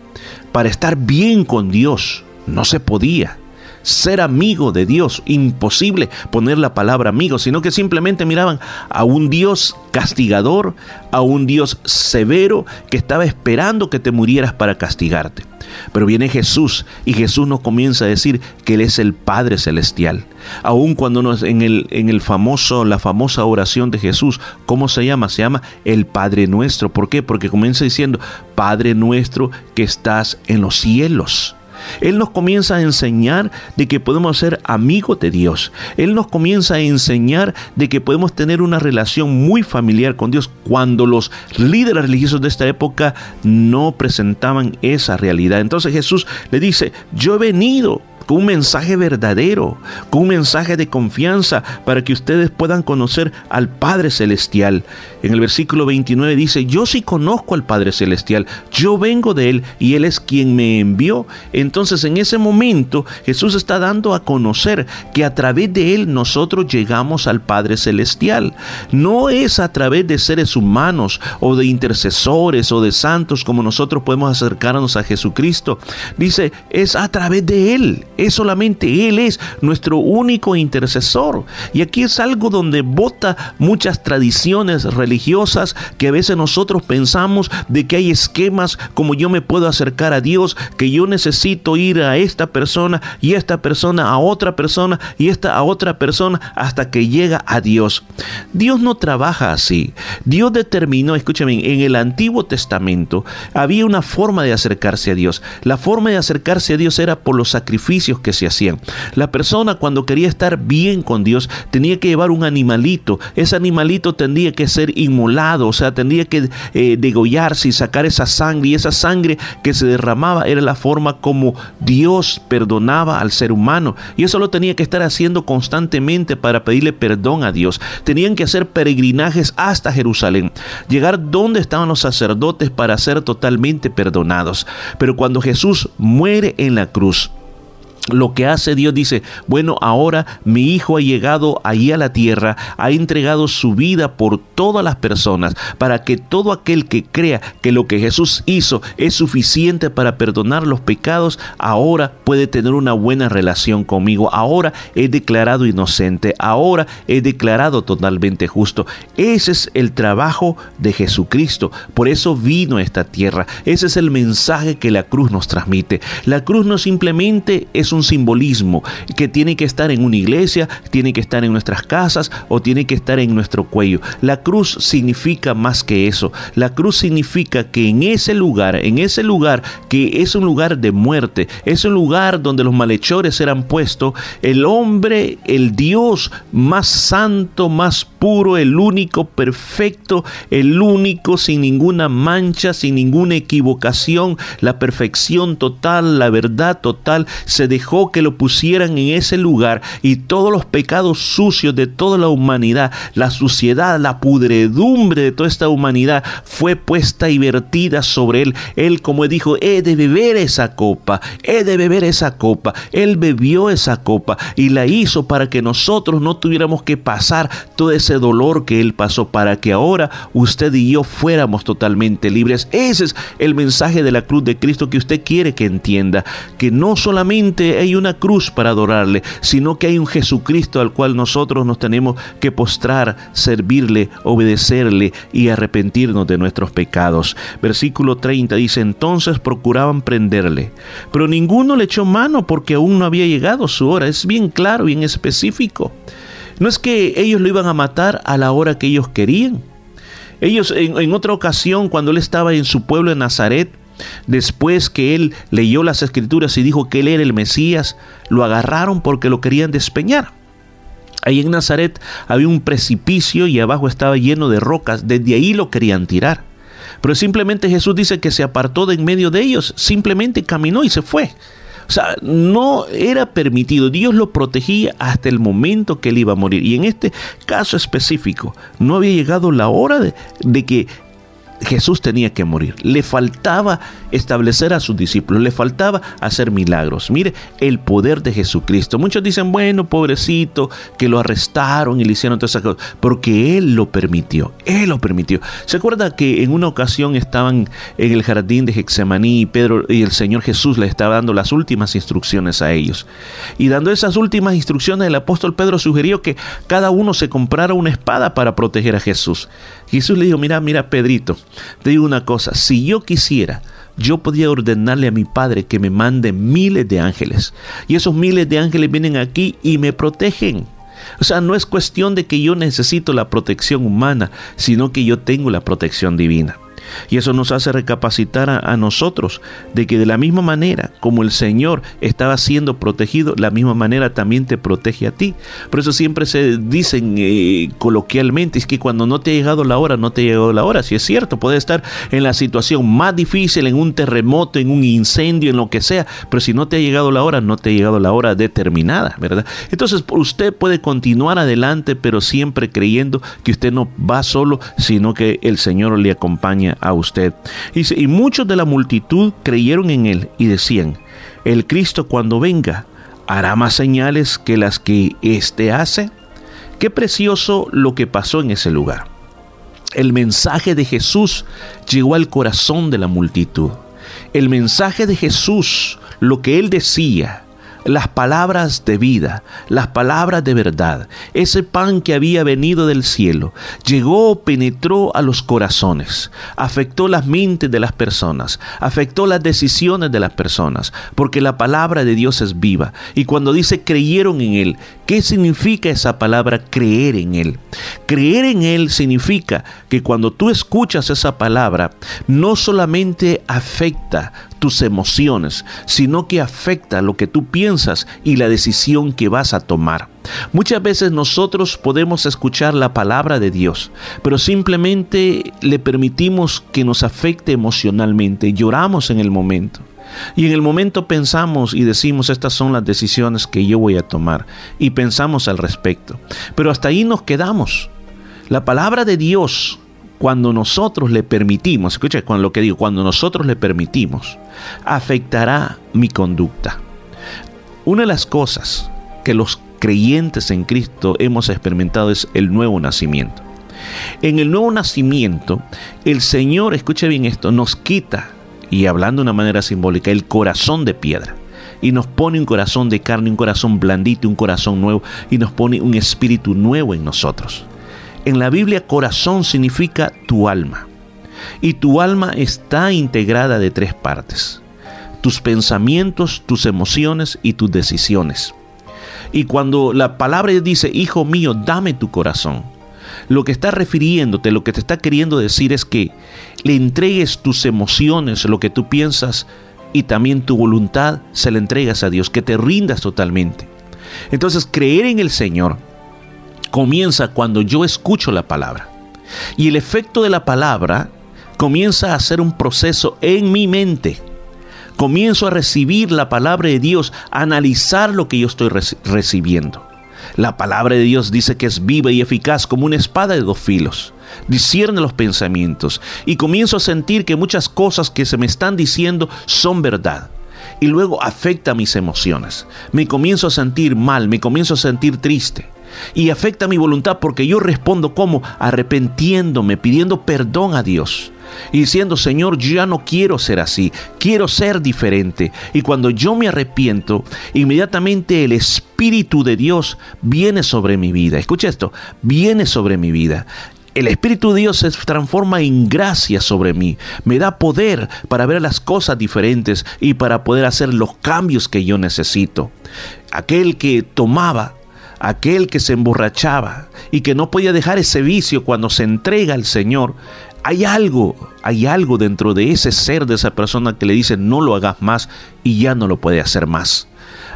Speaker 4: Para estar bien con Dios no se podía ser amigo de Dios, imposible poner la palabra amigo, sino que simplemente miraban a un Dios castigador, a un Dios severo que estaba esperando que te murieras para castigarte. Pero viene Jesús y Jesús nos comienza a decir que Él es el Padre Celestial. Aun cuando nos, en, el, en el famoso, la famosa oración de Jesús, ¿cómo se llama? Se llama el Padre Nuestro. ¿Por qué? Porque comienza diciendo, Padre Nuestro que estás en los cielos. Él nos comienza a enseñar de que podemos ser amigos de Dios. Él nos comienza a enseñar de que podemos tener una relación muy familiar con Dios cuando los líderes religiosos de esta época no presentaban esa realidad. Entonces Jesús le dice, yo he venido con un mensaje verdadero, con un mensaje de confianza para que ustedes puedan conocer al Padre Celestial. En el versículo 29 dice, yo sí conozco al Padre Celestial, yo vengo de Él y Él es quien me envió. Entonces en ese momento Jesús está dando a conocer que a través de Él nosotros llegamos al Padre Celestial. No es a través de seres humanos o de intercesores o de santos como nosotros podemos acercarnos a Jesucristo. Dice, es a través de Él es solamente Él es nuestro único intercesor. Y aquí es algo donde bota muchas tradiciones religiosas que a veces nosotros pensamos de que hay esquemas como yo me puedo acercar a Dios, que yo necesito ir a esta persona y esta persona a otra persona y esta a otra persona hasta que llega a Dios. Dios no trabaja así. Dios determinó, escúchame, en el Antiguo Testamento había una forma de acercarse a Dios. La forma de acercarse a Dios era por los sacrificios que se hacían. La persona cuando quería estar bien con Dios tenía que llevar un animalito. Ese animalito tendría que ser inmolado, o sea, tendría que eh, degollarse y sacar esa sangre. Y esa sangre que se derramaba era la forma como Dios perdonaba al ser humano. Y eso lo tenía que estar haciendo constantemente para pedirle perdón a Dios. Tenían que hacer peregrinajes hasta Jerusalén, llegar donde estaban los sacerdotes para ser totalmente perdonados. Pero cuando Jesús muere en la cruz, lo que hace Dios dice, bueno, ahora mi hijo ha llegado ahí a la tierra, ha entregado su vida por todas las personas, para que todo aquel que crea que lo que Jesús hizo es suficiente para perdonar los pecados, ahora puede tener una buena relación conmigo, ahora he declarado inocente, ahora he declarado totalmente justo. Ese es el trabajo de Jesucristo, por eso vino a esta tierra, ese es el mensaje que la cruz nos transmite. La cruz no simplemente es un simbolismo que tiene que estar en una iglesia, tiene que estar en nuestras casas o tiene que estar en nuestro cuello. La cruz significa más que eso. La cruz significa que en ese lugar, en ese lugar que es un lugar de muerte, es un lugar donde los malhechores eran puestos, el hombre, el Dios más santo, más puro, el único perfecto, el único sin ninguna mancha, sin ninguna equivocación, la perfección total, la verdad total, se dejó que lo pusieran en ese lugar y todos los pecados sucios de toda la humanidad, la suciedad, la pudredumbre de toda esta humanidad fue puesta y vertida sobre él. Él, como dijo, he de beber esa copa, he de beber esa copa. Él bebió esa copa y la hizo para que nosotros no tuviéramos que pasar todo ese dolor que él pasó, para que ahora usted y yo fuéramos totalmente libres. Ese es el mensaje de la cruz de Cristo que usted quiere que entienda, que no solamente hay una cruz para adorarle, sino que hay un Jesucristo al cual nosotros nos tenemos que postrar, servirle, obedecerle y arrepentirnos de nuestros pecados. Versículo 30 dice, entonces procuraban prenderle, pero ninguno le echó mano porque aún no había llegado su hora. Es bien claro, bien específico. No es que ellos lo iban a matar a la hora que ellos querían. Ellos en, en otra ocasión, cuando él estaba en su pueblo de Nazaret, Después que él leyó las escrituras y dijo que él era el Mesías, lo agarraron porque lo querían despeñar. Ahí en Nazaret había un precipicio y abajo estaba lleno de rocas, desde ahí lo querían tirar. Pero simplemente Jesús dice que se apartó de en medio de ellos, simplemente caminó y se fue. O sea, no era permitido, Dios lo protegía hasta el momento que él iba a morir. Y en este caso específico, no había llegado la hora de, de que Jesús tenía que morir. Le faltaba establecer a sus discípulos, le faltaba hacer milagros. Mire el poder de Jesucristo. Muchos dicen, bueno, pobrecito, que lo arrestaron y le hicieron todas esas cosas, porque Él lo permitió, Él lo permitió. ¿Se acuerda que en una ocasión estaban en el jardín de Getsemaní y Pedro y el Señor Jesús le estaba dando las últimas instrucciones a ellos? Y dando esas últimas instrucciones, el apóstol Pedro sugirió que cada uno se comprara una espada para proteger a Jesús. Jesús le dijo, mira, mira, Pedrito, te digo una cosa, si yo quisiera, yo podía ordenarle a mi Padre que me mande miles de ángeles. Y esos miles de ángeles vienen aquí y me protegen. O sea, no es cuestión de que yo necesito la protección humana, sino que yo tengo la protección divina. Y eso nos hace recapacitar a, nosotros de que de la misma manera como el Señor estaba siendo protegido, la misma manera también te protege a ti. Por eso siempre se dicen eh, coloquialmente, es que cuando no te ha llegado la hora, no te ha llegado la hora. Si es cierto, puede estar en la situación más difícil, en un terremoto, en un incendio, en lo que sea, pero si no te ha llegado la hora, no te ha llegado la hora determinada, ¿verdad? Entonces usted puede continuar adelante, pero siempre creyendo que usted no va solo, sino que el Señor le acompaña a usted. Y muchos de la multitud creyeron en él y decían, el Cristo cuando venga hará más señales que las que éste hace. Qué precioso lo que pasó en ese lugar. El mensaje de Jesús llegó al corazón de la multitud. El mensaje de Jesús, lo que él decía, las palabras de vida, las palabras de verdad, ese pan que había venido del cielo, llegó, penetró a los corazones, afectó las mentes de las personas, afectó las decisiones de las personas, porque la palabra de Dios es viva. Y cuando dice creyeron en Él, ¿qué significa esa palabra creer en Él? Creer en Él significa que cuando tú escuchas esa palabra, no solamente afecta tus emociones, sino que afecta lo que tú piensas y la decisión que vas a tomar. Muchas veces nosotros podemos escuchar la palabra de Dios, pero simplemente le permitimos que nos afecte emocionalmente, lloramos en el momento. Y en el momento pensamos y decimos, estas son las decisiones que yo voy a tomar. Y pensamos al respecto. Pero hasta ahí nos quedamos. La palabra de Dios cuando nosotros le permitimos, escucha con lo que digo, cuando nosotros le permitimos, afectará mi conducta. Una de las cosas que los creyentes en Cristo hemos experimentado es el nuevo nacimiento. En el nuevo nacimiento, el Señor, escuche bien esto, nos quita, y hablando de una manera simbólica, el corazón de piedra y nos pone un corazón de carne, un corazón blandito, un corazón nuevo y nos pone un espíritu nuevo en nosotros. En la Biblia corazón significa tu alma. Y tu alma está integrada de tres partes. Tus pensamientos, tus emociones y tus decisiones. Y cuando la palabra dice, hijo mío, dame tu corazón, lo que está refiriéndote, lo que te está queriendo decir es que le entregues tus emociones, lo que tú piensas y también tu voluntad se la entregas a Dios, que te rindas totalmente. Entonces creer en el Señor comienza cuando yo escucho la palabra. Y el efecto de la palabra comienza a hacer un proceso en mi mente. Comienzo a recibir la palabra de Dios, a analizar lo que yo estoy recibiendo. La palabra de Dios dice que es viva y eficaz como una espada de dos filos. Discierne los pensamientos y comienzo a sentir que muchas cosas que se me están diciendo son verdad y luego afecta mis emociones. Me comienzo a sentir mal, me comienzo a sentir triste y afecta mi voluntad porque yo respondo como arrepentiéndome, pidiendo perdón a Dios. y diciendo, Señor, yo ya no quiero ser así, quiero ser diferente. Y cuando yo me arrepiento, inmediatamente el Espíritu de Dios viene sobre mi vida. Escucha esto, viene sobre mi vida. El Espíritu de Dios se transforma en gracia sobre mí. Me da poder para ver las cosas diferentes y para poder hacer los cambios que yo necesito. Aquel que tomaba aquel que se emborrachaba y que no podía dejar ese vicio cuando se entrega al Señor, hay algo, hay algo dentro de ese ser, de esa persona que le dice no lo hagas más y ya no lo puede hacer más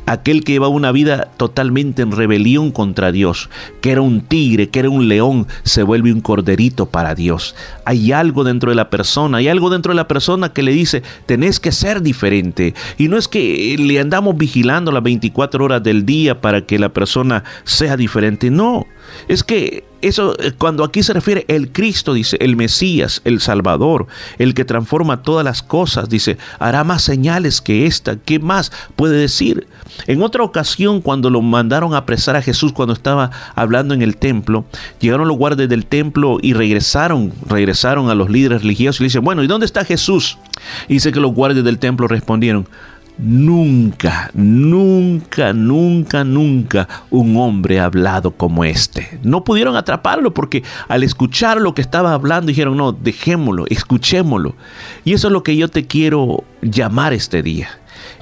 Speaker 4: aquel que lleva una vida totalmente en rebelión contra Dios, que era un tigre, que era un león, se vuelve un corderito para Dios. Hay algo dentro de la persona, hay algo dentro de la persona que le dice, tenés que ser diferente. Y no es que le andamos vigilando las 24 horas del día para que la persona sea diferente, no. Es que eso, eh, cuando aquí se refiere el Cristo, dice, el Mesías, el Salvador, el que transforma todas las cosas, dice, hará más señales que esta. ¿Qué más puede decir? En otra ocasión, cuando lo mandaron a apresar a Jesús cuando estaba hablando en el templo, llegaron los guardias del templo y regresaron, regresaron a los líderes religiosos y le dicen, bueno, ¿y dónde está Jesús? Y dice que los guardias del templo respondieron, Nunca, nunca, nunca, nunca un hombre ha hablado como este. No pudieron atraparlo porque al escuchar lo que estaba hablando dijeron, no, dejémoslo, escuchémoslo. Y eso es lo que yo te quiero llamar este día.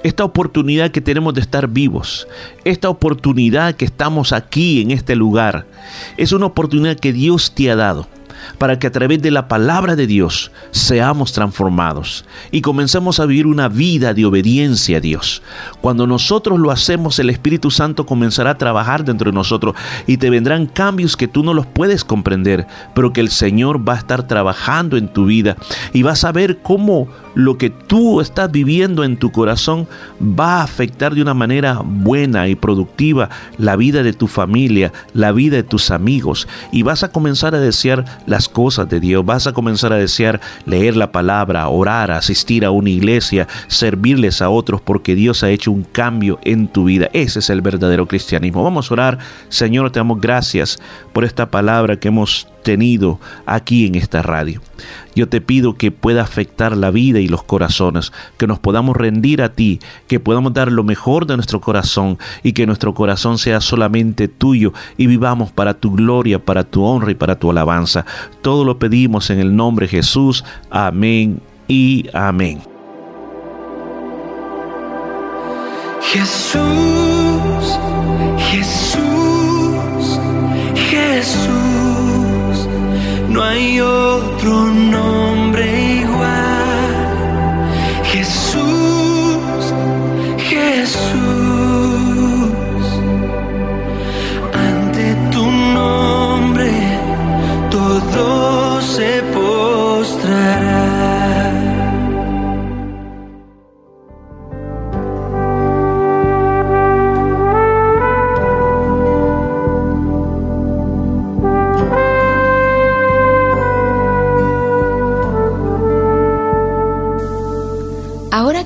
Speaker 4: Esta oportunidad que tenemos de estar vivos, esta oportunidad que estamos aquí en este lugar, es una oportunidad que Dios te ha dado para que a través de la palabra de Dios seamos transformados y comencemos a vivir una vida de obediencia a Dios. Cuando nosotros lo hacemos, el Espíritu Santo comenzará a trabajar dentro de nosotros y te vendrán cambios que tú no los puedes comprender, pero que el Señor va a estar trabajando en tu vida y vas a ver cómo lo que tú estás viviendo en tu corazón va a afectar de una manera buena y productiva la vida de tu familia, la vida de tus amigos y vas a comenzar a desear las cosas de Dios, vas a comenzar a desear leer la palabra, orar, asistir a una iglesia, servirles a otros porque Dios ha hecho un cambio en tu vida. Ese es el verdadero cristianismo. Vamos a orar. Señor, te damos gracias por esta palabra que hemos aquí en esta radio. Yo te pido que pueda afectar la vida y los corazones, que nos podamos rendir a ti, que podamos dar lo mejor de nuestro corazón y que nuestro corazón sea solamente tuyo y vivamos para tu gloria, para tu honra y para tu alabanza. Todo lo pedimos en el nombre de Jesús. Amén y amén.
Speaker 18: Jesús, Jesús, no hay otro nombre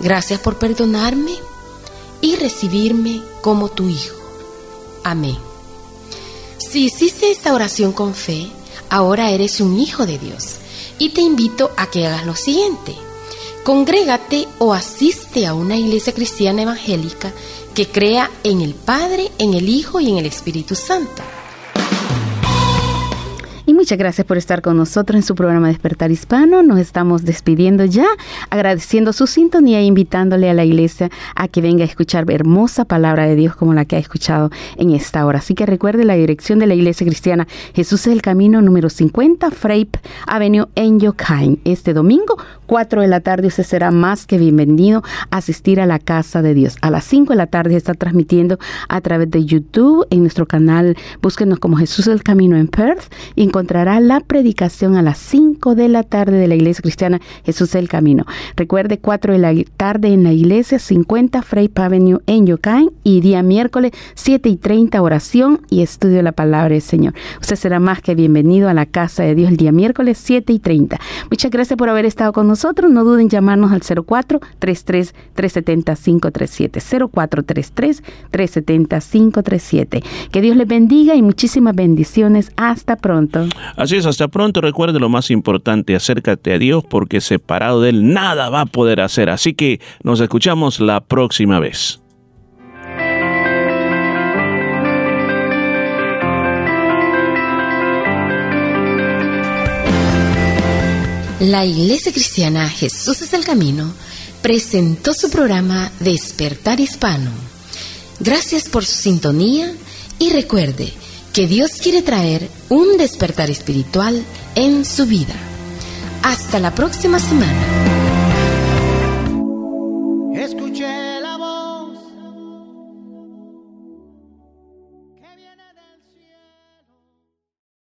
Speaker 11: Gracias por perdonarme y recibirme como tu hijo. Amén. Si hiciste esta oración con fe, ahora eres un hijo de Dios y te invito a que hagas lo siguiente. Congrégate o asiste a una iglesia cristiana evangélica que crea en el Padre, en el Hijo y en el Espíritu Santo.
Speaker 5: Muchas gracias por estar con nosotros en su programa Despertar Hispano. Nos estamos despidiendo ya, agradeciendo su sintonía e invitándole a la iglesia a que venga a escuchar hermosa palabra de Dios como la que ha escuchado en esta hora. Así que recuerde la dirección de la iglesia cristiana Jesús es el Camino número 50, Frape Avenue en Yokain. Este domingo, 4 de la tarde, usted será más que bienvenido a asistir a la casa de Dios. A las 5 de la tarde está transmitiendo a través de YouTube en nuestro canal. Búsquenos como Jesús es el Camino en Perth y encontrará la predicación a las 5 de la tarde de la Iglesia Cristiana Jesús el Camino. Recuerde, 4 de la tarde en la iglesia, 50 Frey Avenue en Yokain y día miércoles 7 y 30 oración y estudio de la palabra del Señor. Usted será más que bienvenido a la casa de Dios el día miércoles 7 y 30. Muchas gracias por haber estado con nosotros. No duden en llamarnos al 04 33 370 537 04 33 370 537. Que Dios les bendiga y muchísimas bendiciones. Hasta pronto.
Speaker 4: Así es, hasta pronto. Recuerde lo más importante, acércate a Dios porque separado de Él nada va a poder hacer. Así que nos escuchamos la próxima vez.
Speaker 11: La Iglesia Cristiana Jesús es el Camino presentó su programa Despertar Hispano. Gracias por su sintonía y recuerde que Dios quiere traer un despertar espiritual en su vida. Hasta la próxima semana.